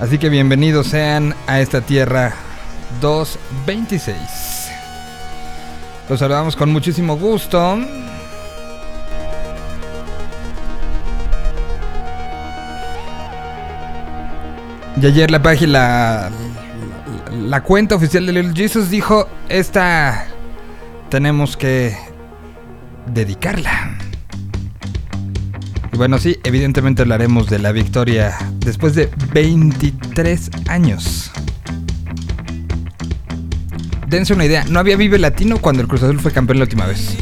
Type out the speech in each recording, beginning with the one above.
Así que bienvenidos sean a esta tierra 226. Los saludamos con muchísimo gusto. Y ayer la página, la, cuenta oficial de Little Jesus dijo, esta tenemos que dedicarla. Bueno, sí, evidentemente hablaremos de la victoria después de 23 años. Dense una idea, no había Vive Latino cuando el Cruz Azul fue campeón la última vez.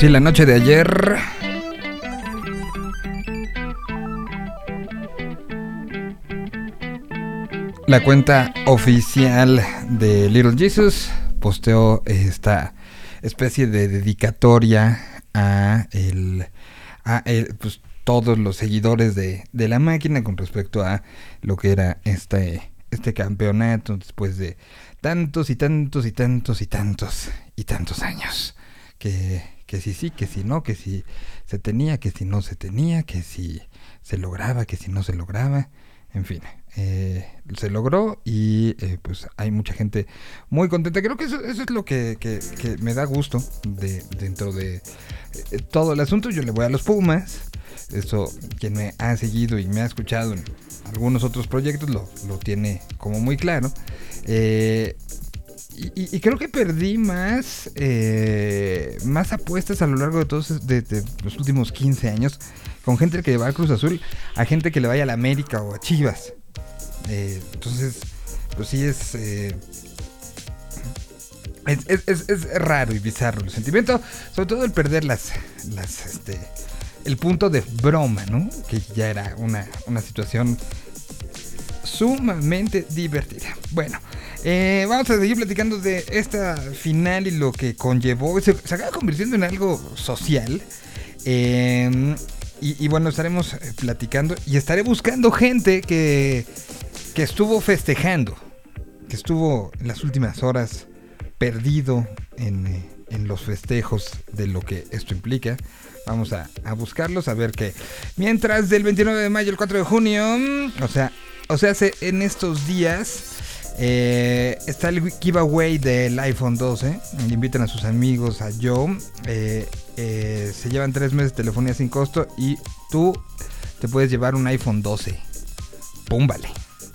Sí, la noche de ayer. La cuenta oficial de Little Jesus posteó esta especie de dedicatoria a el a el, pues, todos los seguidores de, de la máquina con respecto a lo que era este este campeonato después de tantos y tantos y tantos y tantos y tantos años que, que si sí, que si no, que si se tenía, que si no se tenía, que si se lograba, que si no se lograba. en fin, eh, se logró y eh, pues hay mucha gente muy contenta. Creo que eso, es lo que, que- que me da gusto de, dentro de eh, todo el asunto. Yo le voy a los Pumas. Eso, quien me ha seguido y me ha escuchado en algunos otros proyectos lo, lo tiene como muy claro. Y, creo que perdí más, eh, más apuestas a lo largo de todos los últimos 15 años con gente que va al Cruz Azul a gente que le vaya a la América o a Chivas. Eh, entonces, pues sí es, eh, es, es- es- es raro y bizarro el sentimiento, sobre todo el perder las, las, este, el punto de broma, ¿no? Que ya era una, una situación sumamente divertida. Bueno, eh, vamos a seguir platicando de esta final y lo que conllevó. Se, acaba convirtiendo en algo social. Eh, y, bueno, estaremos eh, platicando y estaré buscando gente que, que estuvo festejando, que estuvo en las últimas horas perdido en, eh, en los festejos de lo que esto implica. Vamos a, a buscarlos, a ver qué. Mientras del 29 de mayo al 4 de junio, mm, o sea, o sea, en estos días eh, está el giveaway del iPhone 12. Invitan a sus amigos, a Joe. Eh, eh, se llevan tres meses de telefonía sin costo y tú te puedes llevar un iPhone 12. Púmbale.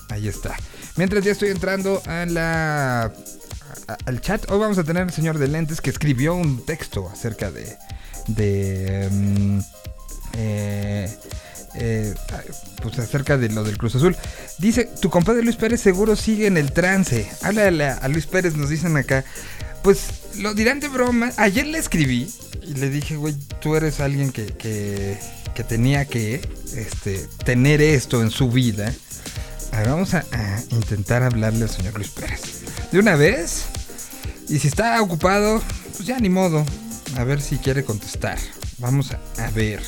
Ahí está. Mientras ya estoy entrando a la al chat, hoy vamos a tener al señor de lentes que escribió un texto acerca de de mm, eh, pues acerca de lo del Cruz Azul. Dice, tu compadre Luis Pérez seguro sigue en el trance. Háblale a, Luis Pérez, nos dicen acá. Pues lo dirán de broma. Ayer le escribí y le dije, güey, tú eres alguien que, que, tenía que este, tener esto en su vida. A ver, vamos a, intentar hablarle al señor Luis Pérez. De una vez. Y si está ocupado, pues ya ni modo. A ver si quiere contestar. Vamos a ver.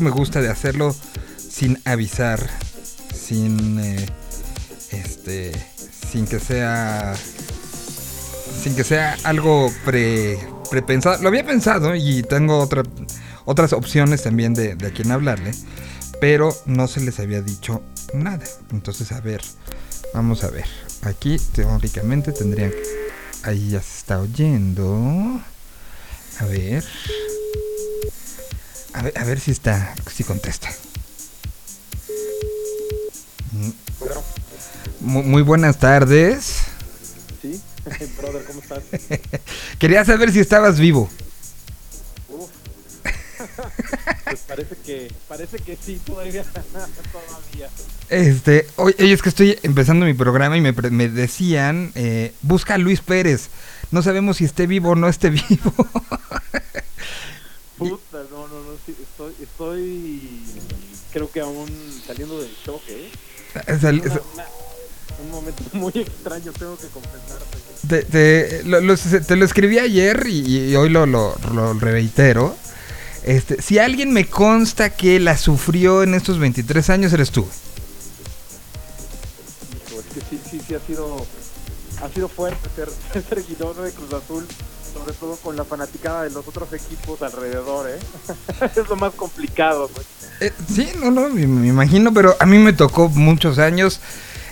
Me gusta de hacerlo sin avisar. Sin. eh, este. Sin que sea. Sin que sea algo pre, prepensado. Lo había pensado y tengo otra, otras opciones también de, de a quién hablarle. Pero no se les había dicho nada. Entonces, a ver. Vamos a ver. Aquí teóricamente tendrían. Ahí ya se está oyendo. A ver. A ver, a ver si está. Si contesta. Mm. Mu- Muy buenas tardes. Sí, brother, ¿cómo estás? Quería saber si estabas vivo. Uf. Pues parece que, parece que sí, todavía, todavía. Este, oye, es que estoy empezando mi programa y me, me decían, eh, busca a Luis Pérez. No sabemos si esté vivo o no esté vivo. Puta, no, no, no, sí, estoy, estoy, creo que aún saliendo del shock, ¿eh? Sal- Una- una- un momento muy extraño, tengo que confesarte. te, te- lo, lo- te lo escribí ayer y, y hoy lo, lo, lo reitero. Este, si alguien me consta que la sufrió en estos 23 años, eres tú. Hijo, es que sí, sí, sí ha sido, ha sido fuerte ser, ser seguidor de Cruz Azul, sobre todo con la fanaticada de los otros equipos alrededor, ¿eh? es lo más complicado, pues. Eh, sí, no, no, me, me imagino, pero a mí me tocó muchos años,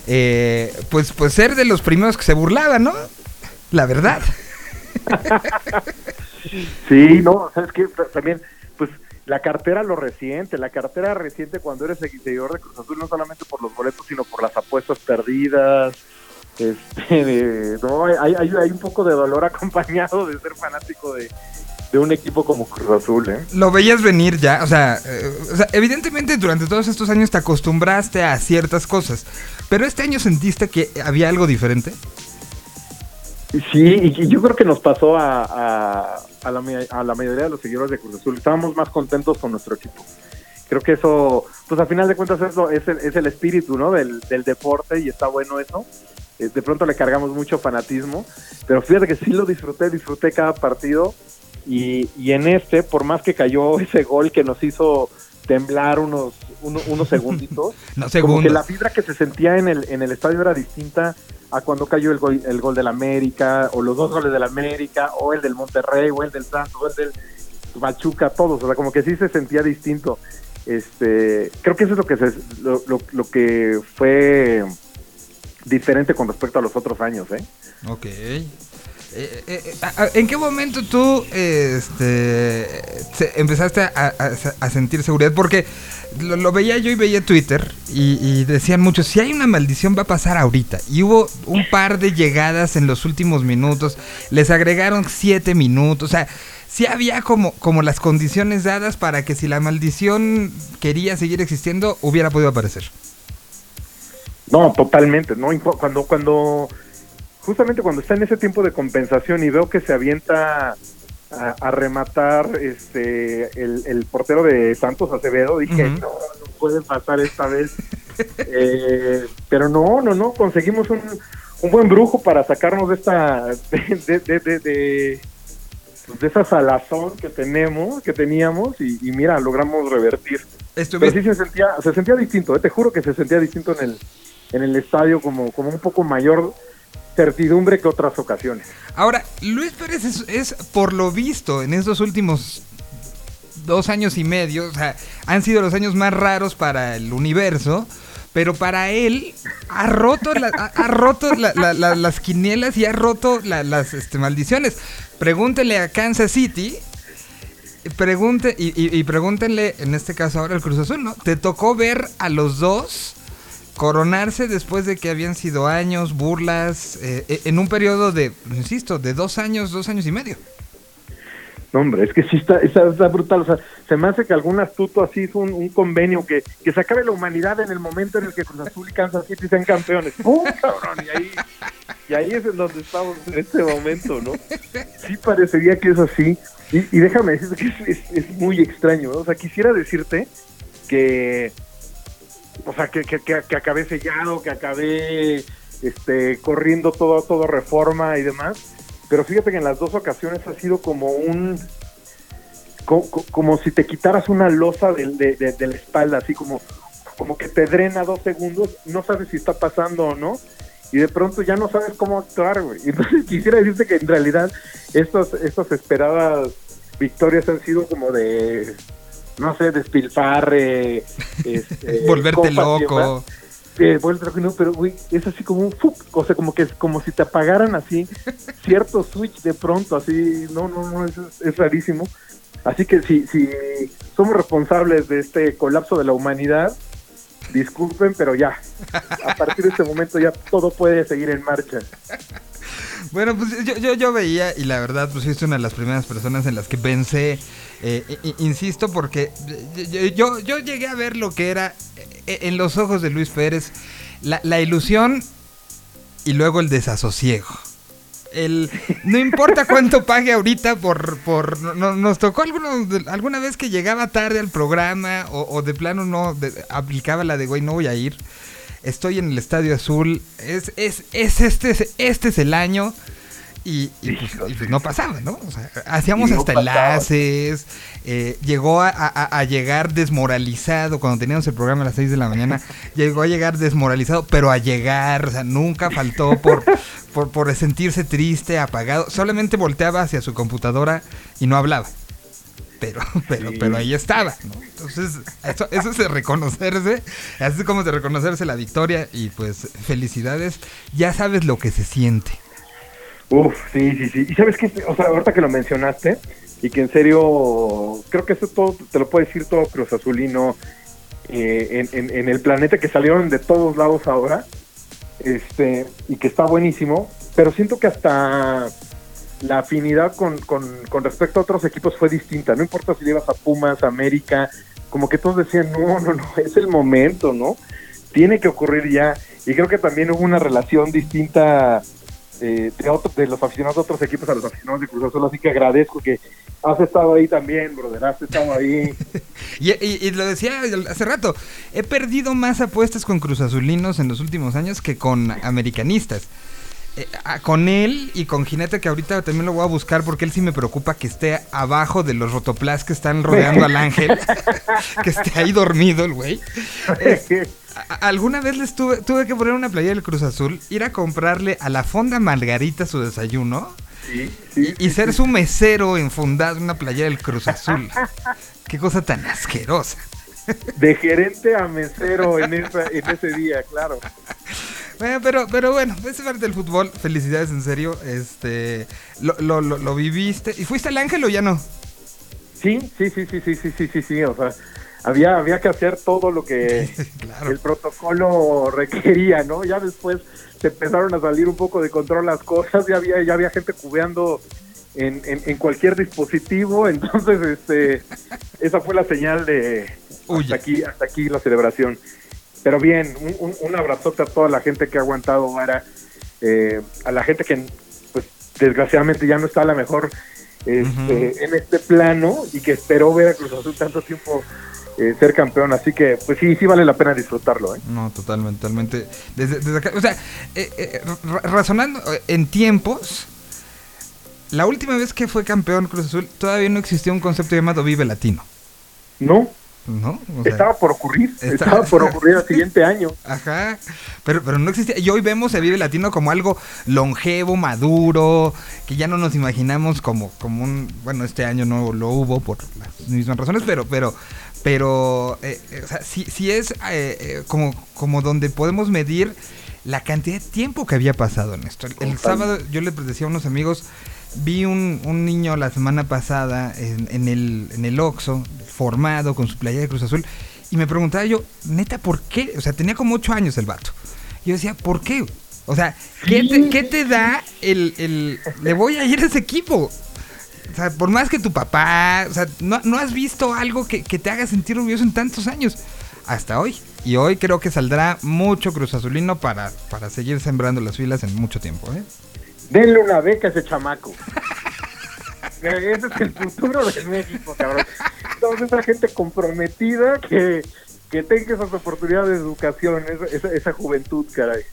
eh, pues, pues ser de los primeros que se burlaban, ¿no? La verdad. Sí, no, sabes que también, pues la cartera lo reciente, la cartera reciente cuando eres seguidor de Cruz Azul, no solamente por los boletos, sino por las apuestas perdidas. Este, no, hay, hay, hay un poco de dolor acompañado de ser fanático de, de un equipo como Cruz Azul, ¿eh? Lo veías venir ya, o sea, eh, o sea, evidentemente durante todos estos años te acostumbraste a ciertas cosas, pero este año sentiste que había algo diferente. Sí, y yo creo que nos pasó a, a, a la, a la mayoría de los seguidores de Cruz Azul. Estábamos más contentos con nuestro equipo. Creo que eso, pues a final de cuentas es, lo- es, el, es el espíritu ¿no? del, del deporte y está bueno eso. Eh, De pronto le cargamos mucho fanatismo, pero fíjate que sí lo disfruté, disfruté cada partido y, y en este, por más que cayó ese gol que nos hizo temblar unos, uno- unos segunditos, No, como que la vibra que se sentía en el, en el estadio era distinta a cuando cayó el gol, el gol del América, o los dos goles del América, o el del Monterrey, o el del Santos, o el del Machuca, todos, o sea, como que sí se sentía distinto. Este, creo que eso es lo que se, lo, lo, que fue diferente con respecto a los otros años, ¿eh? Ok. Eh, eh, eh, ¿En qué momento tú este, empezaste a, sentir seguridad? Porque lo, lo veía yo y veía Twitter y, y decían muchos, si hay una maldición va a pasar ahorita. Y hubo un par de llegadas en los últimos minutos, les agregaron siete minutos, o sea, sí había como, como las condiciones dadas para que si la maldición quería seguir existiendo, hubiera podido aparecer. No, totalmente, ¿no? Cuando, cuando, justamente cuando está en ese tiempo de compensación y veo que se avienta a, a rematar este el, el portero de Santos Acevedo, dije, no, no puede pasar esta vez. Eh, pero no, no, no, conseguimos un, un buen brujo para sacarnos de esta, de, de, de, de, de- de esa salazón que tenemos, que teníamos, y, y mira, logramos revertir. Pero Estuviste, sí se sentía, se sentía distinto, ¿eh? te juro que se sentía distinto en el, en el estadio como, como un poco mayor certidumbre que otras ocasiones. Ahora, Luis Pérez es, es, por lo visto en estos últimos dos años y medio, o sea, han sido los años más raros para el universo, pero para él ha roto, ha, roto la- la- la- las quinielas y ha roto la- las este, maldiciones. Pregúntele a Kansas City. Pregunte, y, y- y pregúntenle, en este caso ahora el Cruz Azul, ¿no? Te tocó ver a los dos coronarse después de que habían sido años, burlas, eh, eh, en un periodo de, insisto, de dos años, dos años y medio. No, hombre, es que sí está, está, está brutal. O sea, se me hace que algún astuto así hizo un, convenio que, que se acabe la humanidad en el momento en el que Cruz Azul y Kansas City sean campeones. ¡Pum, cabrón! Y ahí, y ahí es en donde estamos en este momento, ¿no? Sí parecería que es así. Y, déjame decirte que es muy extraño. ¿no? O sea, quisiera decirte que, o sea, que, que, que, que acabé sellado, que acabé este, corriendo todo, todo reforma y demás. Pero fíjate que en las dos ocasiones ha sido como un... co- co- Como, si te quitaras una losa de, de- de- de la espalda, así como, como que te drena dos segundos, no sabes si está pasando o no, y de pronto ya no sabes cómo actuar, güey. Entonces quisiera decirte que en realidad estas, estas esperadas victorias han sido como de, no sé, despilfarre, este, Volverte loco. Eh, no, pero güey, es así como un fup, o sea, como que es como si te apagaran así cierto switch de pronto, así, no, no, no, es, es rarísimo. Así que si, si somos responsables de este colapso de la humanidad, disculpen, pero ya, a partir de este momento ya todo puede seguir en marcha. Bueno, pues yo, yo, veía y la verdad, pues fuiste una de las primeras personas en las que pensé, eh, insisto, porque yo, yo, yo llegué a ver lo que era eh, en los ojos de Luis Pérez la, la ilusión y luego el desasosiego. El, no importa cuánto pague ahorita por... por no- no- nos tocó alguno, alguna vez que llegaba tarde al programa o, o de plano no de- aplicaba la de, güey, no voy a ir. Estoy en el Estadio Azul. Es, es, es este, este es el año. Y, y, pues, y pues no pasaba, ¿no? O sea, hacíamos no hasta pasaba. enlaces. eh, llegó a, a- a llegar desmoralizado cuando teníamos el programa a las 6 de la mañana. llegó a llegar desmoralizado, pero a llegar. O sea, nunca faltó por, por, por sentirse triste, apagado. Solamente volteaba hacia su computadora y no hablaba. Pero, pero, Sí. pero ahí estaba, ¿no? Entonces, eso, eso es de reconocerse, así como de reconocerse la victoria y pues felicidades, ya sabes lo que se siente. Uf, sí, sí, sí. Y sabes que, o sea, ahorita que lo mencionaste, y que en serio, creo que eso todo, te lo puede decir todo Cruz Azulino eh, en, en- el planeta, que salieron de todos lados ahora, este, y que está buenísimo, pero siento que hasta la afinidad con, con, respecto a otros equipos fue distinta, no importa si llevas a Pumas, América, como que todos decían, no, no, no, es el momento, ¿no? Tiene que ocurrir ya, y creo que también hubo una relación distinta eh, de, otro- de los aficionados de otros equipos a los aficionados de Cruz Azul, así que agradezco que has estado ahí también, brother, has estado ahí. Y, y- lo decía hace rato, he perdido más apuestas con Cruz Azulinos en los últimos años que con americanistas. Eh, con él y con Jinete, que ahorita también lo voy a buscar porque él sí me preocupa que esté abajo de los rotoplas que están rodeando al ángel, que esté ahí dormido el güey. Eh, alguna vez les tuve, tuve que poner una playa del Cruz Azul, ir a comprarle a la fonda Margarita su desayuno Sí, sí, y, y ser su mesero enfundado en una playa del Cruz Azul. Qué cosa tan asquerosa. de gerente a mesero en, esa, en ese día, claro. Bueno, pero, pero bueno, es parte del fútbol. Felicidades, en serio. Este, lo, lo, lo, lo viviste. ¿Y fuiste al Ángel o ya no? Sí, sí, sí, sí, sí, sí, sí, sí, sí, o sea, había, había que hacer todo lo que Claro. el protocolo requería, ¿no? Ya después se empezaron a salir un poco de control las cosas, ya había, ya había gente cubeando en, en, en cualquier dispositivo, entonces este esa fue la señal de hasta aquí, hasta aquí la celebración. Pero bien, un, un, un abrazote a toda la gente que ha aguantado vara, eh, a la gente que pues desgraciadamente ya no está a la mejor este, en este plano y que esperó ver a Cruz Azul tanto tiempo eh, ser campeón, así que pues sí, sí vale la pena disfrutarlo, ¿eh? No, totalmente, totalmente. Desde, desde acá, o sea, eh, eh, ra- razonando en tiempos, la última vez que fue campeón Cruz Azul todavía no existía un concepto llamado Vive Latino, No, ¿no? O sea, estaba por ocurrir, está- estaba por ocurrir el siguiente año. Ajá, pero, pero no existía. Y hoy vemos el Vive Latino como algo longevo, maduro, que ya no nos imaginamos como, como un. Bueno, este año no lo hubo por las mismas razones, pero, pero, pero, eh, eh, o sea, sí, sí es eh, eh, como, como donde podemos medir la cantidad de tiempo que había pasado en esto. El, el sábado yo les decía a unos amigos, vi un, un niño la semana pasada en, en el, en el Oxxo, formado con su playa de Cruz Azul, y me preguntaba yo, neta, ¿por qué? O sea, tenía como ocho años el vato. Yo decía, ¿por qué? O sea, ¿qué te, qué te da el, el... Le voy a ir a ese equipo? O sea, por más que tu papá, o sea, no, no has visto algo que, que te haga sentir orgulloso en tantos años. Hasta hoy. Y hoy creo que saldrá mucho Cruz Azulino para, para seguir sembrando las filas en mucho tiempo, ¿eh? Denle una beca a ese chamaco. Ese es el futuro de México, cabrón. Toda esa gente comprometida que, que tenga esas oportunidades de educación, esa, esa, esa juventud, caray.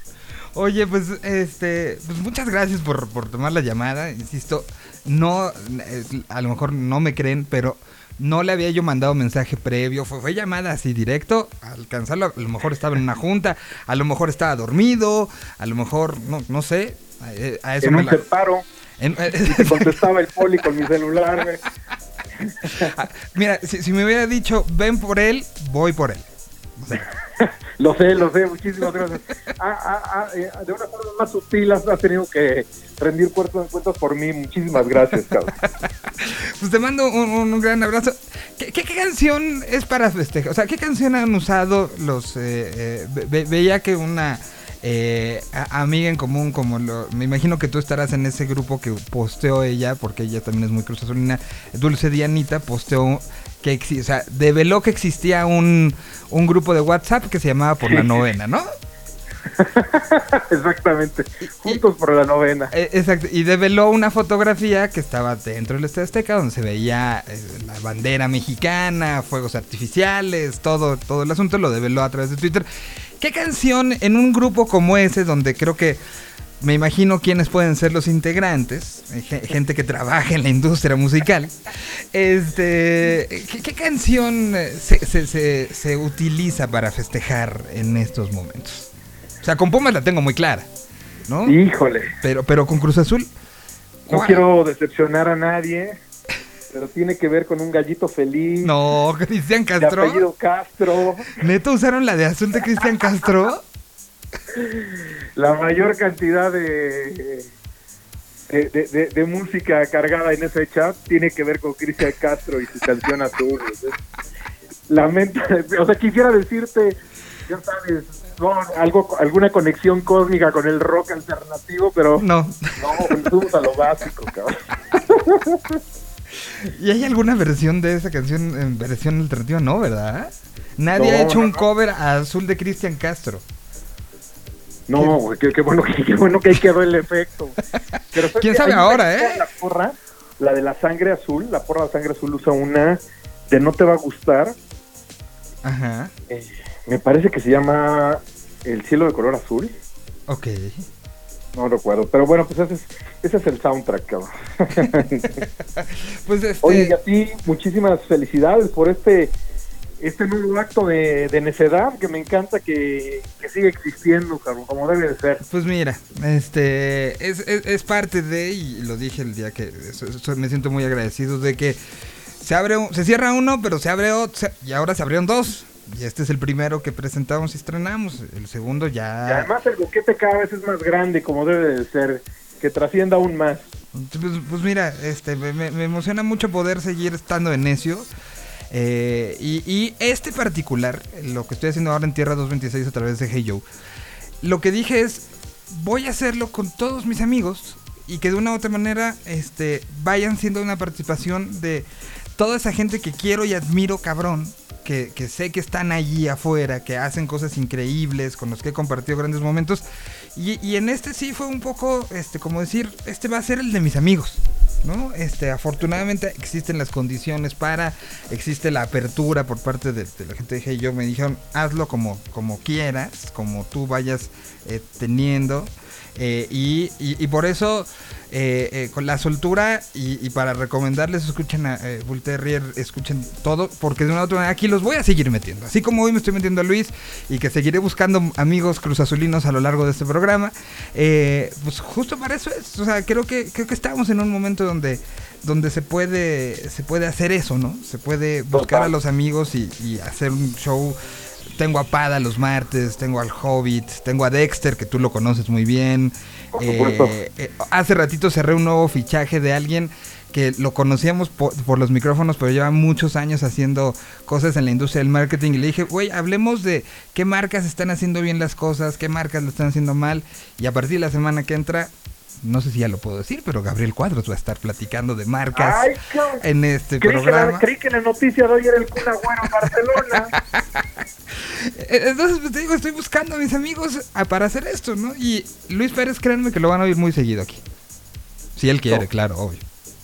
Oye, pues, este, pues muchas gracias por, por tomar la llamada. Insisto, no, eh, a lo mejor no me creen, pero no le había yo mandado mensaje previo. Fue, fue llamada así directo. Al alcanzarlo, a lo mejor estaba en una junta, a lo mejor estaba dormido, a lo mejor, no, no sé. eh, A eso En me un la- separo, en- y te contestaba el poli con mi celular, güey. Ah, Mira, si, si me hubiera dicho, ven por él, voy por él. O sea, Lo sé, lo sé, muchísimas gracias. Ah, ah, ah, eh, de una forma más sutil has, tenido que rendir cuentas, cuentas por mí. Muchísimas gracias, cabrón. pues te mando un, gran abrazo. ¿Qué, qué, qué canción es para festejar? O sea, ¿qué canción han usado los... eh, eh, ve- ve- veía que una eh, amiga en común, como lo... Me imagino que tú estarás en ese grupo que posteó ella, porque ella también es muy cruz azulina. Dulce Dianita posteó que... O sea, develó que existía un, un grupo de WhatsApp que se llamaba Por la Novena, ¿no? Exactamente. Juntos por la novena. Eh, Exacto, y develó una fotografía que estaba dentro del Estadio Azteca donde se veía eh, la bandera mexicana, fuegos artificiales, todo, todo el asunto, lo develó a través de Twitter. ¿Qué canción en un grupo como ese, donde creo que me imagino quiénes pueden ser los integrantes, eh, ge- gente que trabaja en la industria musical, este, ¿qué, qué canción eh, se, se- se- se utiliza para festejar en estos momentos? O sea, con Pumas la tengo muy clara, ¿no? Híjole. Pero, pero con Cruz Azul. No quiero decepcionar a nadie, pero tiene que ver con un gallito feliz. No, Cristian De Castro. apellido Castro. ¿Neto usaron la de azul de Cristian Castro? La mayor cantidad de, de, de- de- de música cargada en ese chat tiene que ver con Cristian Castro y su canción azul. Lamento, o sea, quisiera decirte, ya sabes, no, algo, alguna conexión cósmica con el rock alternativo, pero No. no, a lo básico, cabrón. ¿Y hay alguna versión de esa canción en versión alternativa? No, ¿verdad? Nadie No, ha hecho no, un cover a azul de Cristian Castro. No, güey, qué, qué bueno que qué bueno que ahí quedó el efecto. Pero ¿sabes ¿Quién qué? sabe ahora, eh? La porra, la de la sangre azul, la porra de la sangre azul usa una de no te va a gustar. Ajá. eh, me parece que se llama El cielo de color azul. Ok. No recuerdo, pero bueno, pues ese es, ese es el soundtrack, cabrón. Pues este. Oye, y a ti, muchísimas felicidades por este este nuevo acto de, de necedad que me encanta que, que sigue existiendo, cabrón, como debe de ser. Pues mira, este es, es- es parte de, y lo dije el día que me siento muy agradecido de que se abre, un- se cierra uno, pero se abre otro, y ahora se abrieron dos. Y este es el primero que presentamos y estrenamos. El segundo Y ya. además el boquete cada vez es más grande, como debe de ser, que trascienda aún más. Pues, pues mira, este, me emociona mucho poder seguir estando en necio. Eh, y, y este particular, lo que estoy haciendo ahora en Tierra 226 a través de Hey Joe, lo que dije es, voy a hacerlo con todos mis amigos y que de una u otra manera este, vayan siendo una participación de toda esa gente que quiero y admiro cabrón. Que, sé que están allí afuera, que hacen cosas increíbles, con los que he compartido grandes momentos. Y, en este sí fue un poco, este, como decir, este va a ser el de mis amigos. ¿no? Este, afortunadamente existen las condiciones para, existe la apertura por parte de, de la gente de Hey Yo, me dijeron, hazlo como, como quieras, como tú vayas eh, teniendo. Eh, y, y- y por eso, eh, eh, con la soltura y, y para recomendarles, escuchen a eh, Bull Terrier, escuchen todo, porque de una u otra manera aquí los voy a seguir metiendo. Así como hoy me estoy metiendo a Luis y que seguiré buscando amigos cruzazulinos a lo largo de este programa, eh, pues justo para eso es. O sea, creo que, creo que estamos en un momento donde, donde se puede, se puede hacer eso, ¿no? Se puede buscar a los amigos y, y hacer un show. Tengo a Pada los martes, tengo al Hobbit, tengo a Dexter, que tú lo conoces muy bien. Por supuesto. Eh, hace ratito cerré un nuevo fichaje de alguien que lo conocíamos por, por los micrófonos, pero lleva muchos años haciendo cosas en la industria del marketing. Y le dije, güey, hablemos de qué marcas están haciendo bien las cosas, qué marcas lo están haciendo mal. Y a partir de la semana que entra, no sé si ya lo puedo decir, pero Gabriel Cuadros va a estar platicando de marcas Ay, en este Creí que, la, programa. creí que la noticia de hoy era el Kun Agüero en Barcelona. Entonces, pues, te digo, estoy buscando a mis amigos ah, para hacer esto, ¿no? Y Luis Pérez, créanme que lo van a oír muy seguido aquí. Si él quiere, No. claro, obvio.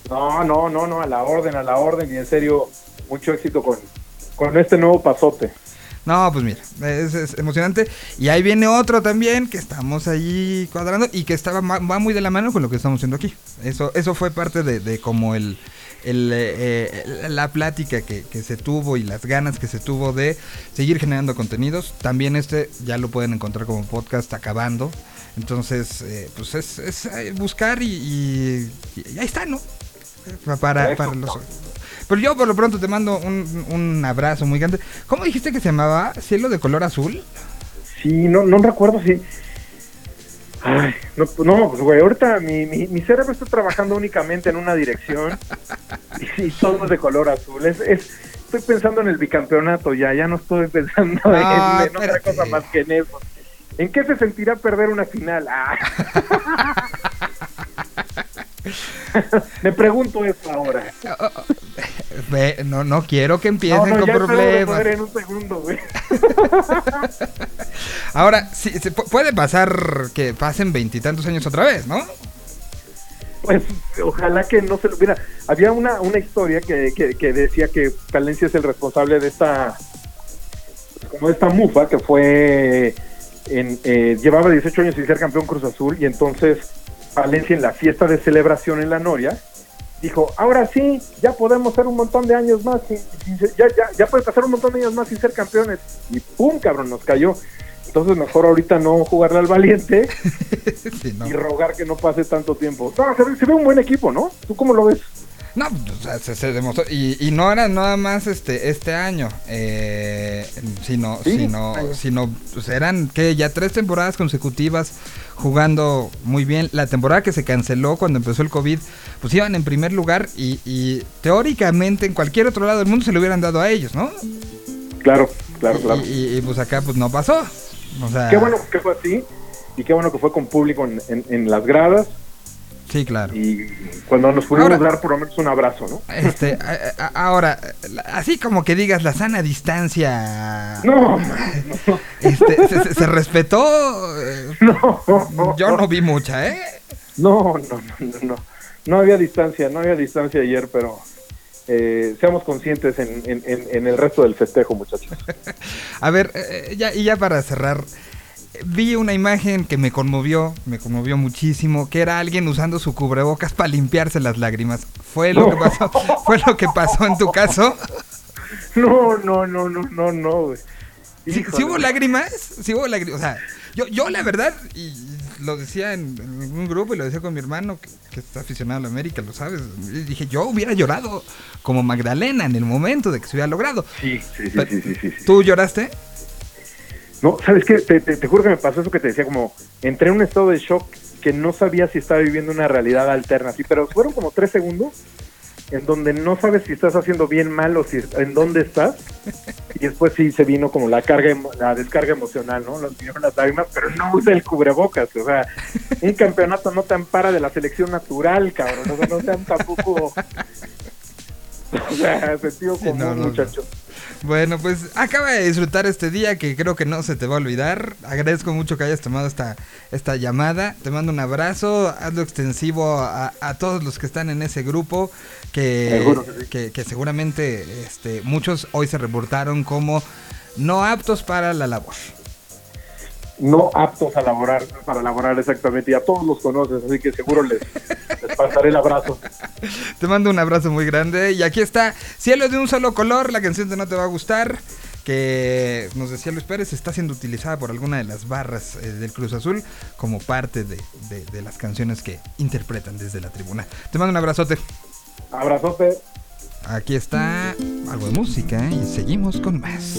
No, no, no, no, a la orden, a la orden. Y en serio, mucho éxito con, con este nuevo pasote. No, pues mira, es, es emocionante. Y ahí viene otro también que estamos ahí cuadrando y que estaba va muy de la mano con lo que estamos haciendo aquí. Eso, eso fue parte de, de como el, el, eh, eh, la plática que, que se tuvo y las ganas que se tuvo de seguir generando contenidos. También este ya lo pueden encontrar como podcast acabando. Entonces, eh, pues es, es, eh, buscar y, y- y ahí está, ¿no? Para, para los... Pero yo por lo pronto te mando un, un abrazo muy grande. ¿Cómo dijiste que se llamaba? ¿Cielo de color azul? Sí, no, no recuerdo si. Ay, no, no, pues güey, ahorita mi, mi, mi cerebro está trabajando únicamente en una dirección y, y todo es de color azul. Es, es, estoy pensando en el bicampeonato ya, ya no estoy pensando No, en, en otra cosa más que en eso. ¿En qué se sentirá perder una final? Ah. Me pregunto eso ahora. Ve, no, no quiero que No, empiecen no, con ya espero problemas. en un segundo, güey. Ahora, sí, se pu- puede pasar que pasen veintitantos años otra vez, ¿no? Pues ojalá que no se lo hubiera. Había una, una historia que, que, que decía que Palencia es el responsable de esta como de esta mufa que fue en, eh, llevaba 18 años sin ser campeón Cruz Azul y entonces Palencia en la fiesta de celebración en la Noria dijo, ahora sí, ya podemos ser un montón de años más, sin- ya, ya, ya puede pasar un montón de años más sin ser campeones. Y pum, cabrón, nos cayó. Entonces mejor ahorita no jugarle al valiente Sí, no. y rogar que no pase tanto tiempo. No, se ve, se ve un buen equipo, ¿no? ¿Tú cómo lo ves? No, o sea, se, se demostró. Y, y no era nada más este este año, eh, sino, Sí, sino, sino pues eran que ya tres temporadas consecutivas jugando muy bien. La temporada que se canceló cuando empezó el COVID, pues iban en primer lugar y, y teóricamente en cualquier otro lado del mundo se lo hubieran dado a ellos, ¿no? Claro, claro, claro. Y, y, pues acá pues no pasó. O sea, Qué bueno que fue así y qué bueno que fue con público en, en- en las gradas Sí, claro. y cuando nos pudimos Ahora- dar por lo menos un abrazo, ¿no? Este, a- a- ahora, así como que digas la sana distancia. No, Este, se, se- se respetó. no, no, Yo no vi mucha, ¿eh? no, no, no, no, no. No había distancia, no había distancia ayer, pero eh, seamos conscientes en, en- en- en el resto del festejo, muchachos. A ver, eh, ya, y ya para cerrar, vi una imagen que me conmovió, me conmovió muchísimo, que era alguien usando su cubrebocas para limpiarse las lágrimas. ¿Fue lo que pasó? ¿Fue lo que pasó en tu caso? No, no, no, no, no, no, güey. ¿Sí, Híjole. sí hubo lágrimas? ¿Sí hubo lágrimas? O sea, yo, yo la verdad, y lo decía en, en un grupo y lo decía con mi hermano que, que está aficionado a la América, lo sabes. Y dije, yo hubiera llorado como Magdalena en el momento de que se hubiera logrado. Sí, sí, sí, Pero- sí, sí, sí, sí. ¿Tú lloraste? No, ¿sabes qué? Te, te- te juro que me pasó eso que te decía, como entré en un estado de shock que no sabía si estaba viviendo una realidad alterna, sí, pero fueron como tres segundos en donde no sabes si estás haciendo bien mal o si en dónde estás. Y después sí se vino como la carga, la descarga emocional, ¿no? Los vinieron las lágrimas, pero no usa el cubrebocas, o sea, un campeonato no te ampara de la selección natural, cabrón, o sea, no sean tampoco... O sea, sentido Sí, común, no, no. muchachos. Bueno, pues acaba de disfrutar este día que creo que no se te va a olvidar. Agradezco mucho que hayas tomado esta, esta llamada. Te mando un abrazo. Hazlo extensivo a, a todos los que están en ese grupo. Que, que, que seguramente este, muchos hoy se reportaron como no aptos para la labor. No aptos a laborar, para laborar exactamente, y a todos los conoces, así que seguro les, les pasaré el abrazo. Te mando un abrazo muy grande. Y aquí está Cielo de un solo color. La canción de No Te Va a Gustar. Que nos decía Luis Pérez está siendo utilizada por alguna de las barras eh, del Cruz Azul como parte de, de- de las canciones que interpretan desde la tribuna. Te mando un abrazote. Abrazote. Aquí está algo de música y seguimos con más.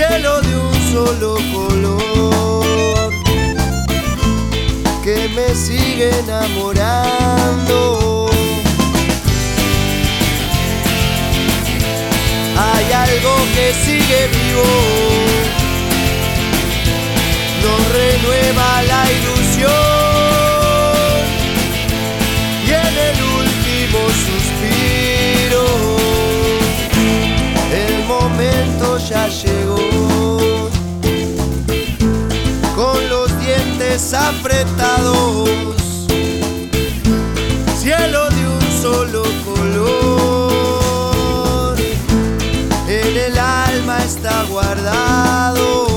cielo de un solo color que me sigue enamorando. Hay algo que sigue vivo, nos renueva la ilusión y en el último suspiro ya llegó. Con los dientes apretados, cielo de un solo color, en el alma está guardado.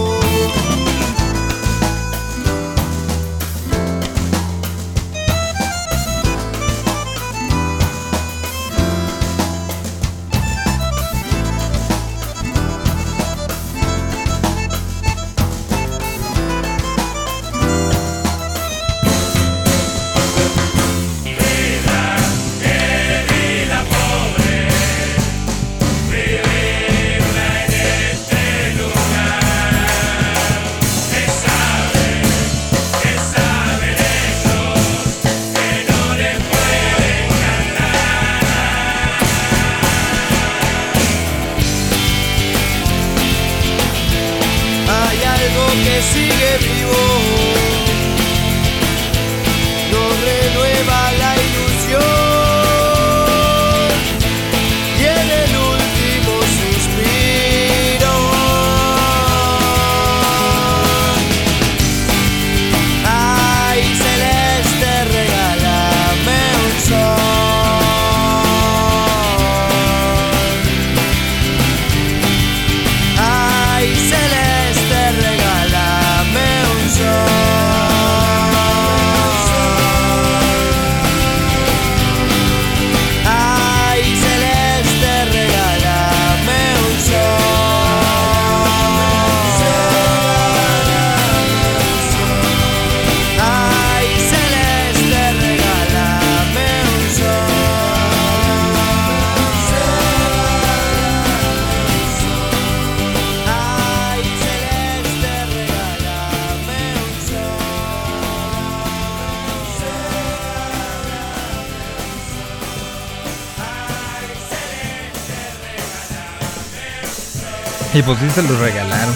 Y pues sí se los regalaron.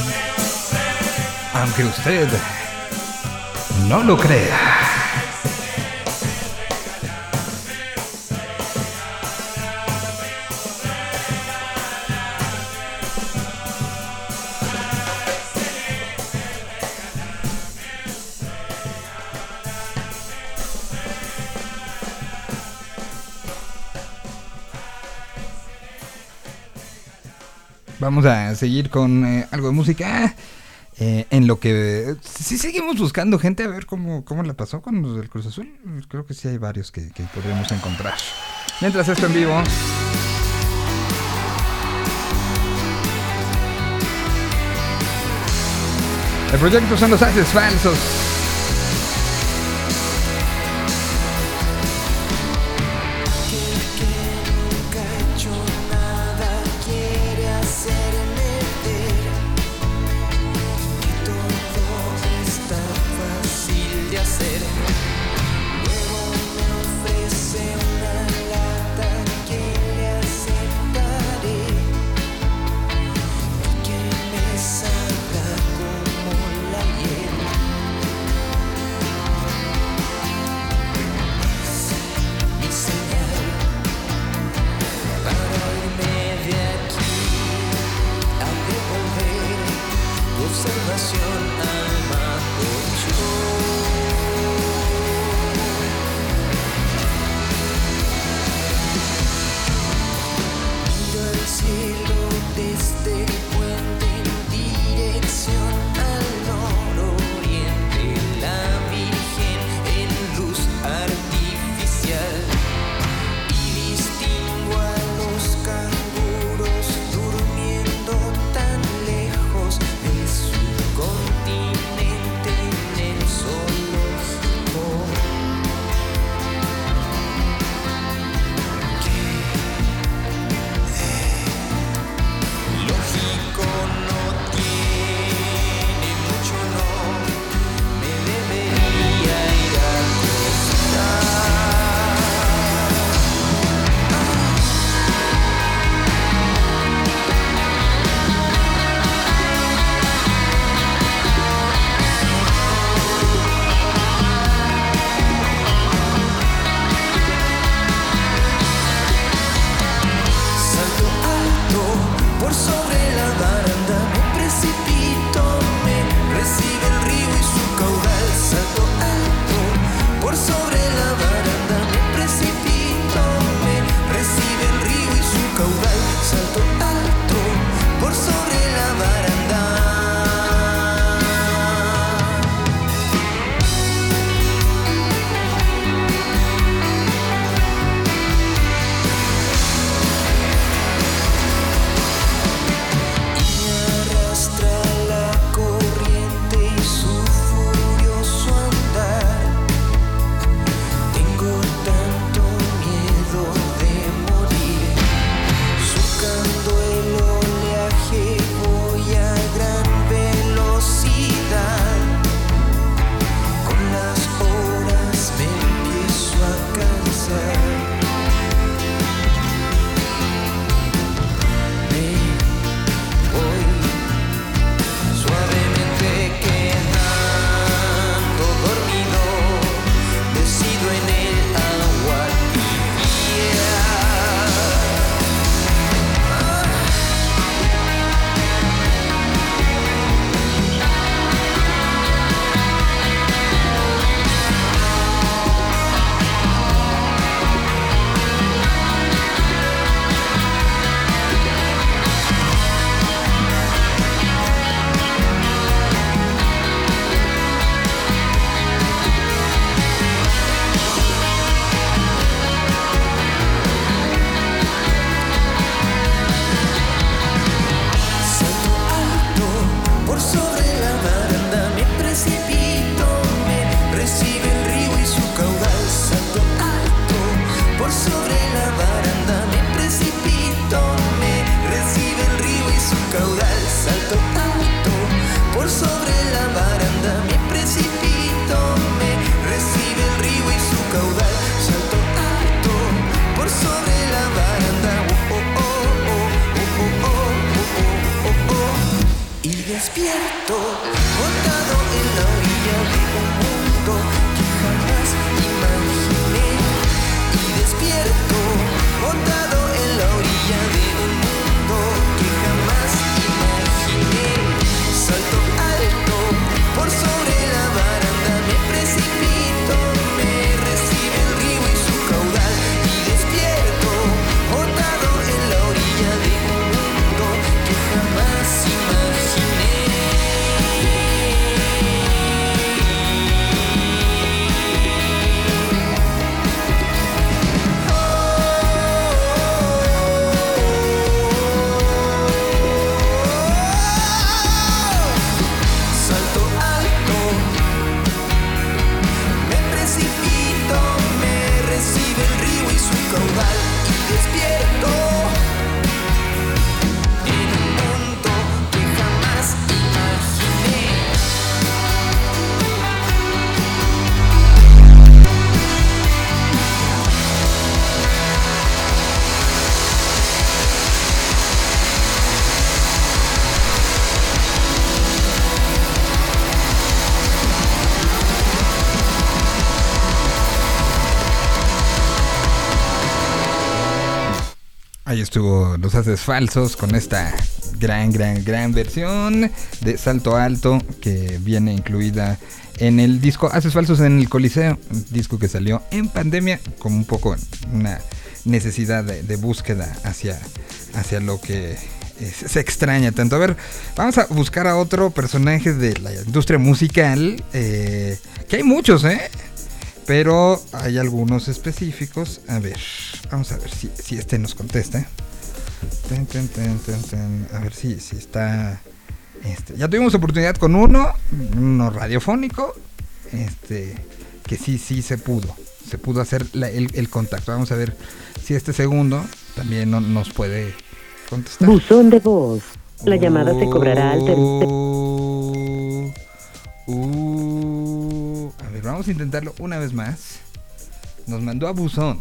Aunque usted no lo crea. Vamos a seguir con eh, algo de música. Eh, en lo que. Si seguimos buscando gente a ver cómo, cómo la pasó con los del Cruz Azul, creo que sí hay varios que podríamos encontrar. Mientras esto en vivo. El proyecto son los haces falsos. Ahí estuvo Los Haces Falsos con esta gran, gran, gran versión de Salto Alto que viene incluida en el disco Haces Falsos en el Coliseo, un disco que salió en pandemia como un poco una necesidad de, búsqueda hacia, hacia lo que se extraña tanto. A ver, vamos a buscar a otro personaje de la industria musical, eh, que hay muchos, ¿eh? Pero hay algunos específicos. A ver, vamos a ver si, si este nos contesta. A ver si, si está. Este, ya tuvimos oportunidad con uno, uno radiofónico, este, que sí, sí se pudo. Se pudo hacer el, contacto. Vamos a ver si este segundo también nos puede contestar. Buzón de voz. La llamada se cobrará al uh, uh, a ver, vamos a intentarlo una vez más. Nos mandó a buzón.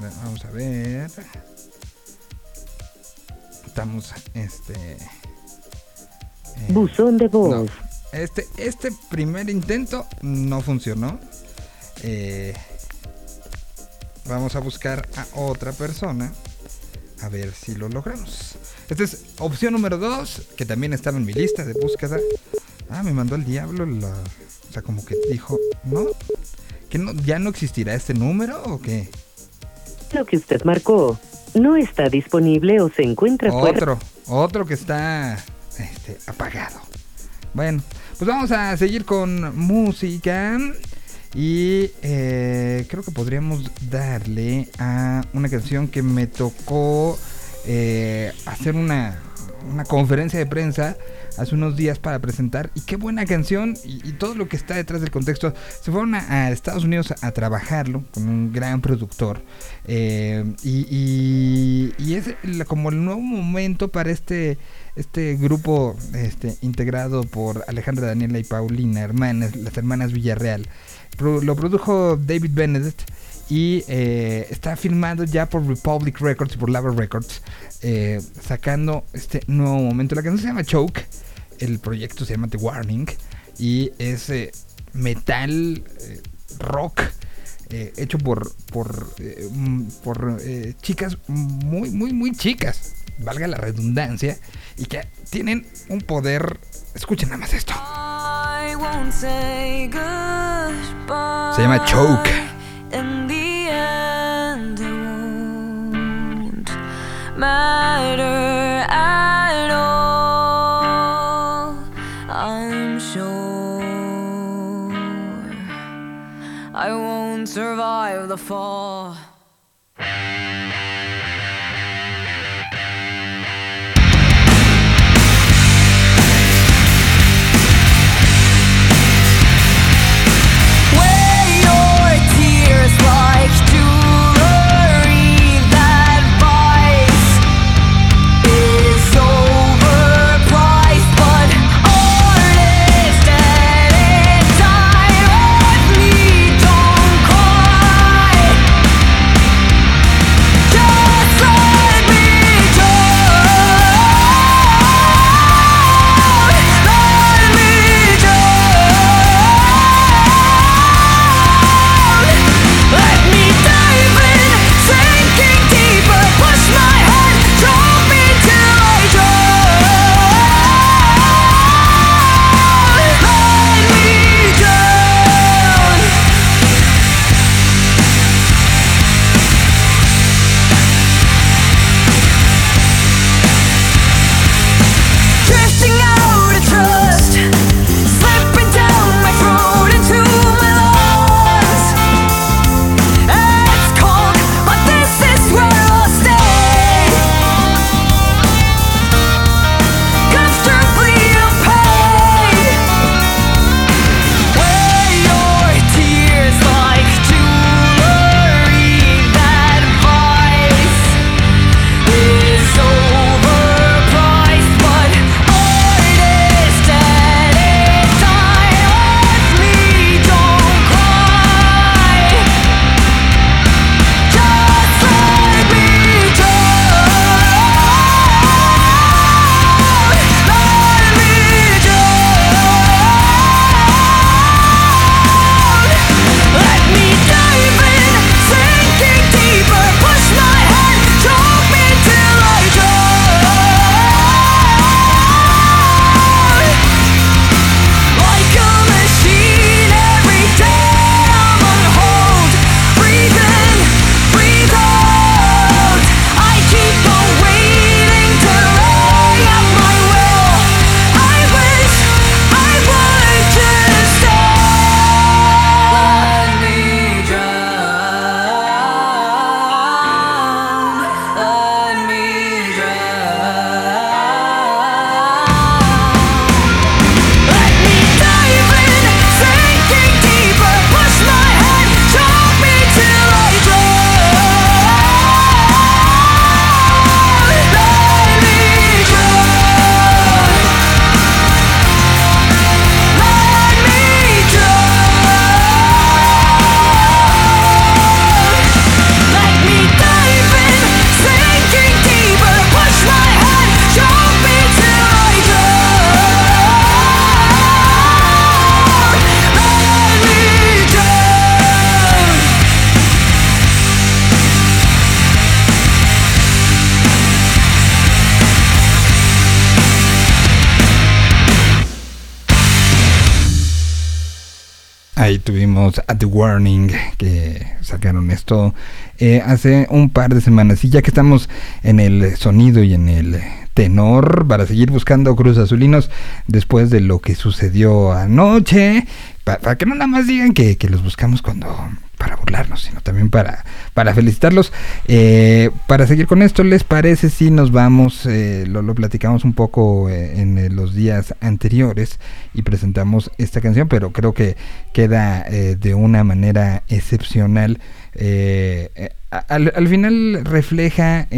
Vamos a ver. Estamos, este. Eh, buzón de voz. este, este primer intento no funcionó. Eh, vamos a buscar a otra persona. A ver si lo logramos. Esta es opción número 2, que también estaba en mi lista de búsqueda. Ah, me mandó el diablo. o sea, como que dijo, ¿no? ¿Que no, ya no existirá este número o qué? Lo que usted marcó no está disponible o se encuentra Otro, otro que está este, apagado. Bueno, pues vamos a seguir con música. Y eh, creo que podríamos darle a una canción que me tocó eh, hacer una, una conferencia de prensa hace unos días para presentar. Y qué buena canción y, todo lo que está detrás del contexto. Se fueron a, Estados Unidos a, trabajarlo con un gran productor. Eh, y, es como el nuevo momento para este, este grupo este, integrado por Alejandra Daniela y Paulina, hermanas, las hermanas Villarreal lo produjo David Benedict y eh, está filmado ya por Republic Records y por Lava Records, eh, sacando este nuevo momento. La canción se llama Choke, el proyecto se llama The Warning y es eh, metal rock. hecho por por, mm, por chicas muy muy muy chicas valga la redundancia y que tienen un poder escuchen nada más esto Se llama Choke. Matter survive the fall. Warning que sacaron esto eh, hace un par de semanas. Y ya que estamos en el sonido y en el tenor para seguir buscando Cruz Azulinos después de lo que sucedió anoche, para que no nada más digan que, que los buscamos cuando para burlarnos, sino también para, para felicitarlos. Eh, para seguir con esto, ¿les parece si nos vamos? Eh, lo, lo, platicamos un poco eh, en los días anteriores y presentamos esta canción, pero creo que queda de una manera excepcional. Al, al, final refleja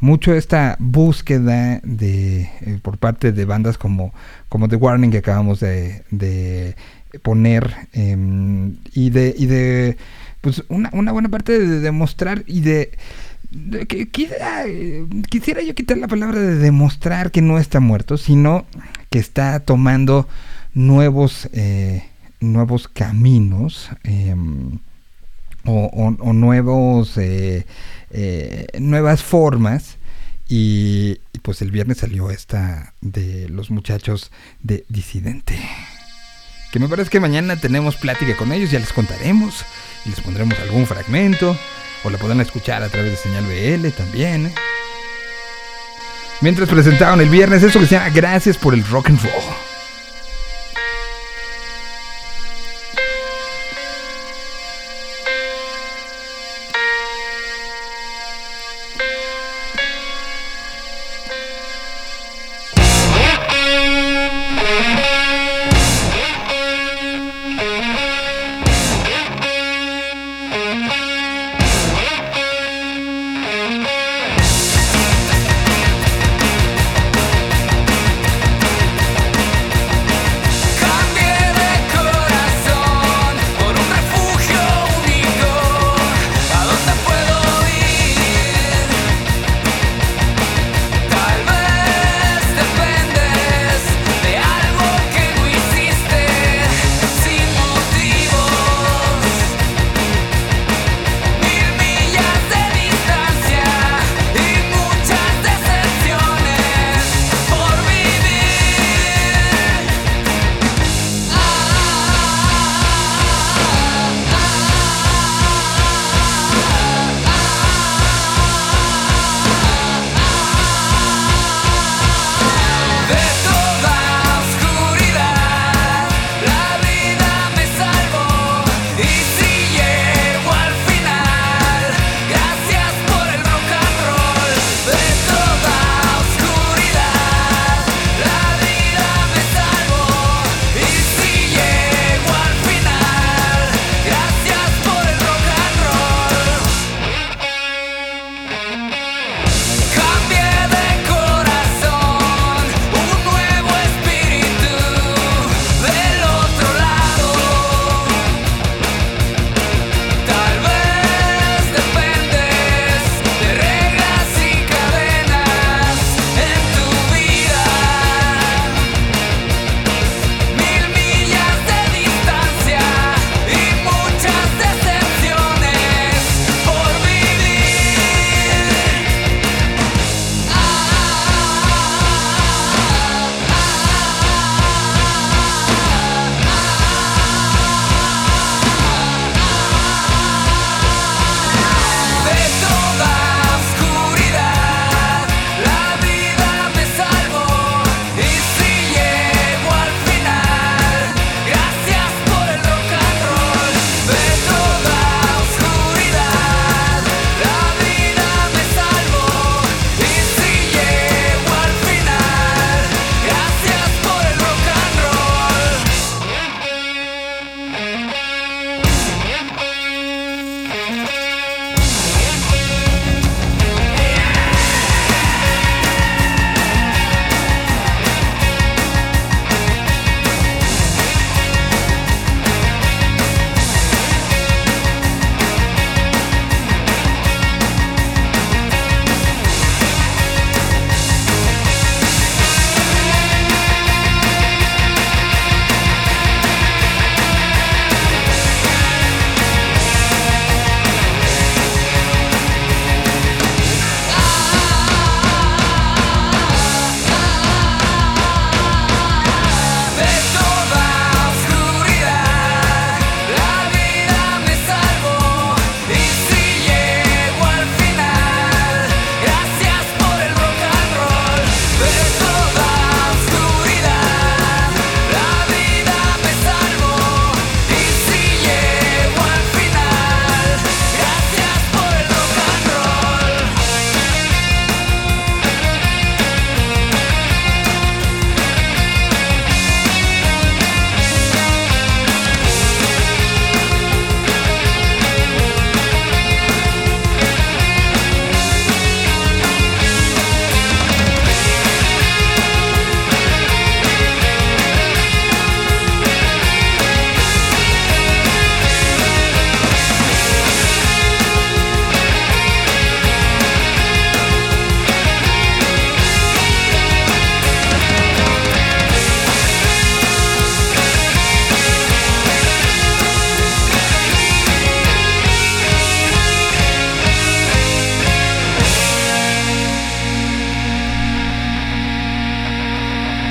mucho esta búsqueda de por parte de bandas como, como The Warning que acabamos de, de poner em, y de y de pues una, una buena parte de demostrar y de, que, quisiera yo quitar la palabra de demostrar que no está muerto sino que está tomando nuevos eh, nuevos caminos em, o, o, nuevos eh, eh, nuevas formas. Y, y pues el viernes salió esta de los muchachos de disidente que me parece que mañana tenemos plática con ellos, ya les contaremos y les pondremos algún fragmento o la podrán escuchar a través de señal BL también. ¿eh? Mientras presentaron el viernes eso que se llama Gracias por el Rock and Roll.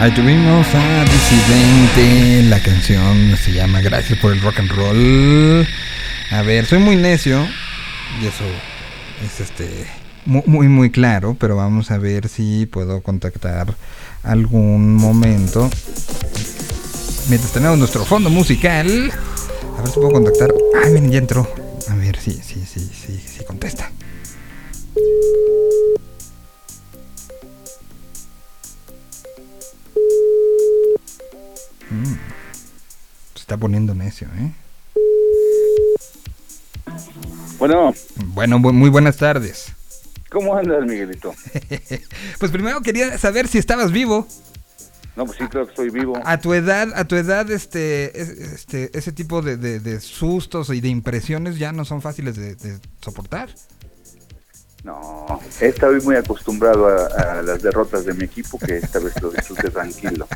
Ahí tuvimos a Disidente. La canción se llama Gracias por el rock and roll. A ver, soy muy necio. Y eso es este mu- muy muy claro. Pero vamos a ver si puedo contactar algún momento. Mientras tenemos nuestro fondo musical. A ver si puedo contactar. Ah, miren, ya entró. A ver si, sí, sí, sí, sí contesta. Está poniendo necio, ¿eh? Bueno, Bueno, bu- muy buenas tardes. ¿cómo andas, Miguelito? Pues primero quería saber si estabas vivo. No, pues sí, creo que estoy vivo. A tu edad, a tu edad, este, es- este, ese tipo de, de- de sustos y de impresiones ya no son fáciles de, de soportar. No, estoy muy acostumbrado a, a las derrotas de mi equipo, que esta vez lo disfrute tranquilo.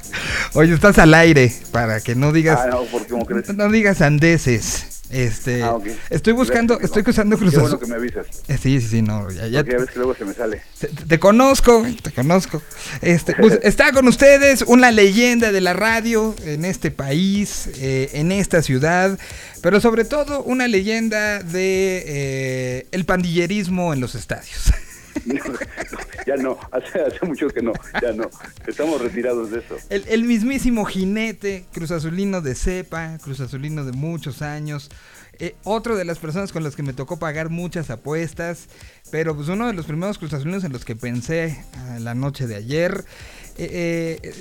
Oye, estás al aire para que no digas, Ah, no, porque como crees. no digas andeses. Este, Ah, estoy buscando, Gracias, estoy cruzando Cruz Qué bueno que me avisas. Eh, sí, sí, sí, no, ya, ya Porque ya ves que luego se me sale. Te, te conozco, te conozco. Este, pues, está con ustedes una leyenda de la radio en este país, eh, en esta ciudad, pero sobre todo una leyenda de eh, el pandillerismo en los estadios. ya no, hace, mucho que no, ya no. Estamos retirados de eso. El, el mismísimo jinete, Cruz Azulino de cepa, Cruz Azulino de muchos años. eh, otro de las personas con las que me tocó pagar muchas apuestas, pero pues uno de los primeros Cruz Azulinos en los que pensé ah, la noche de ayer. Eh, eh,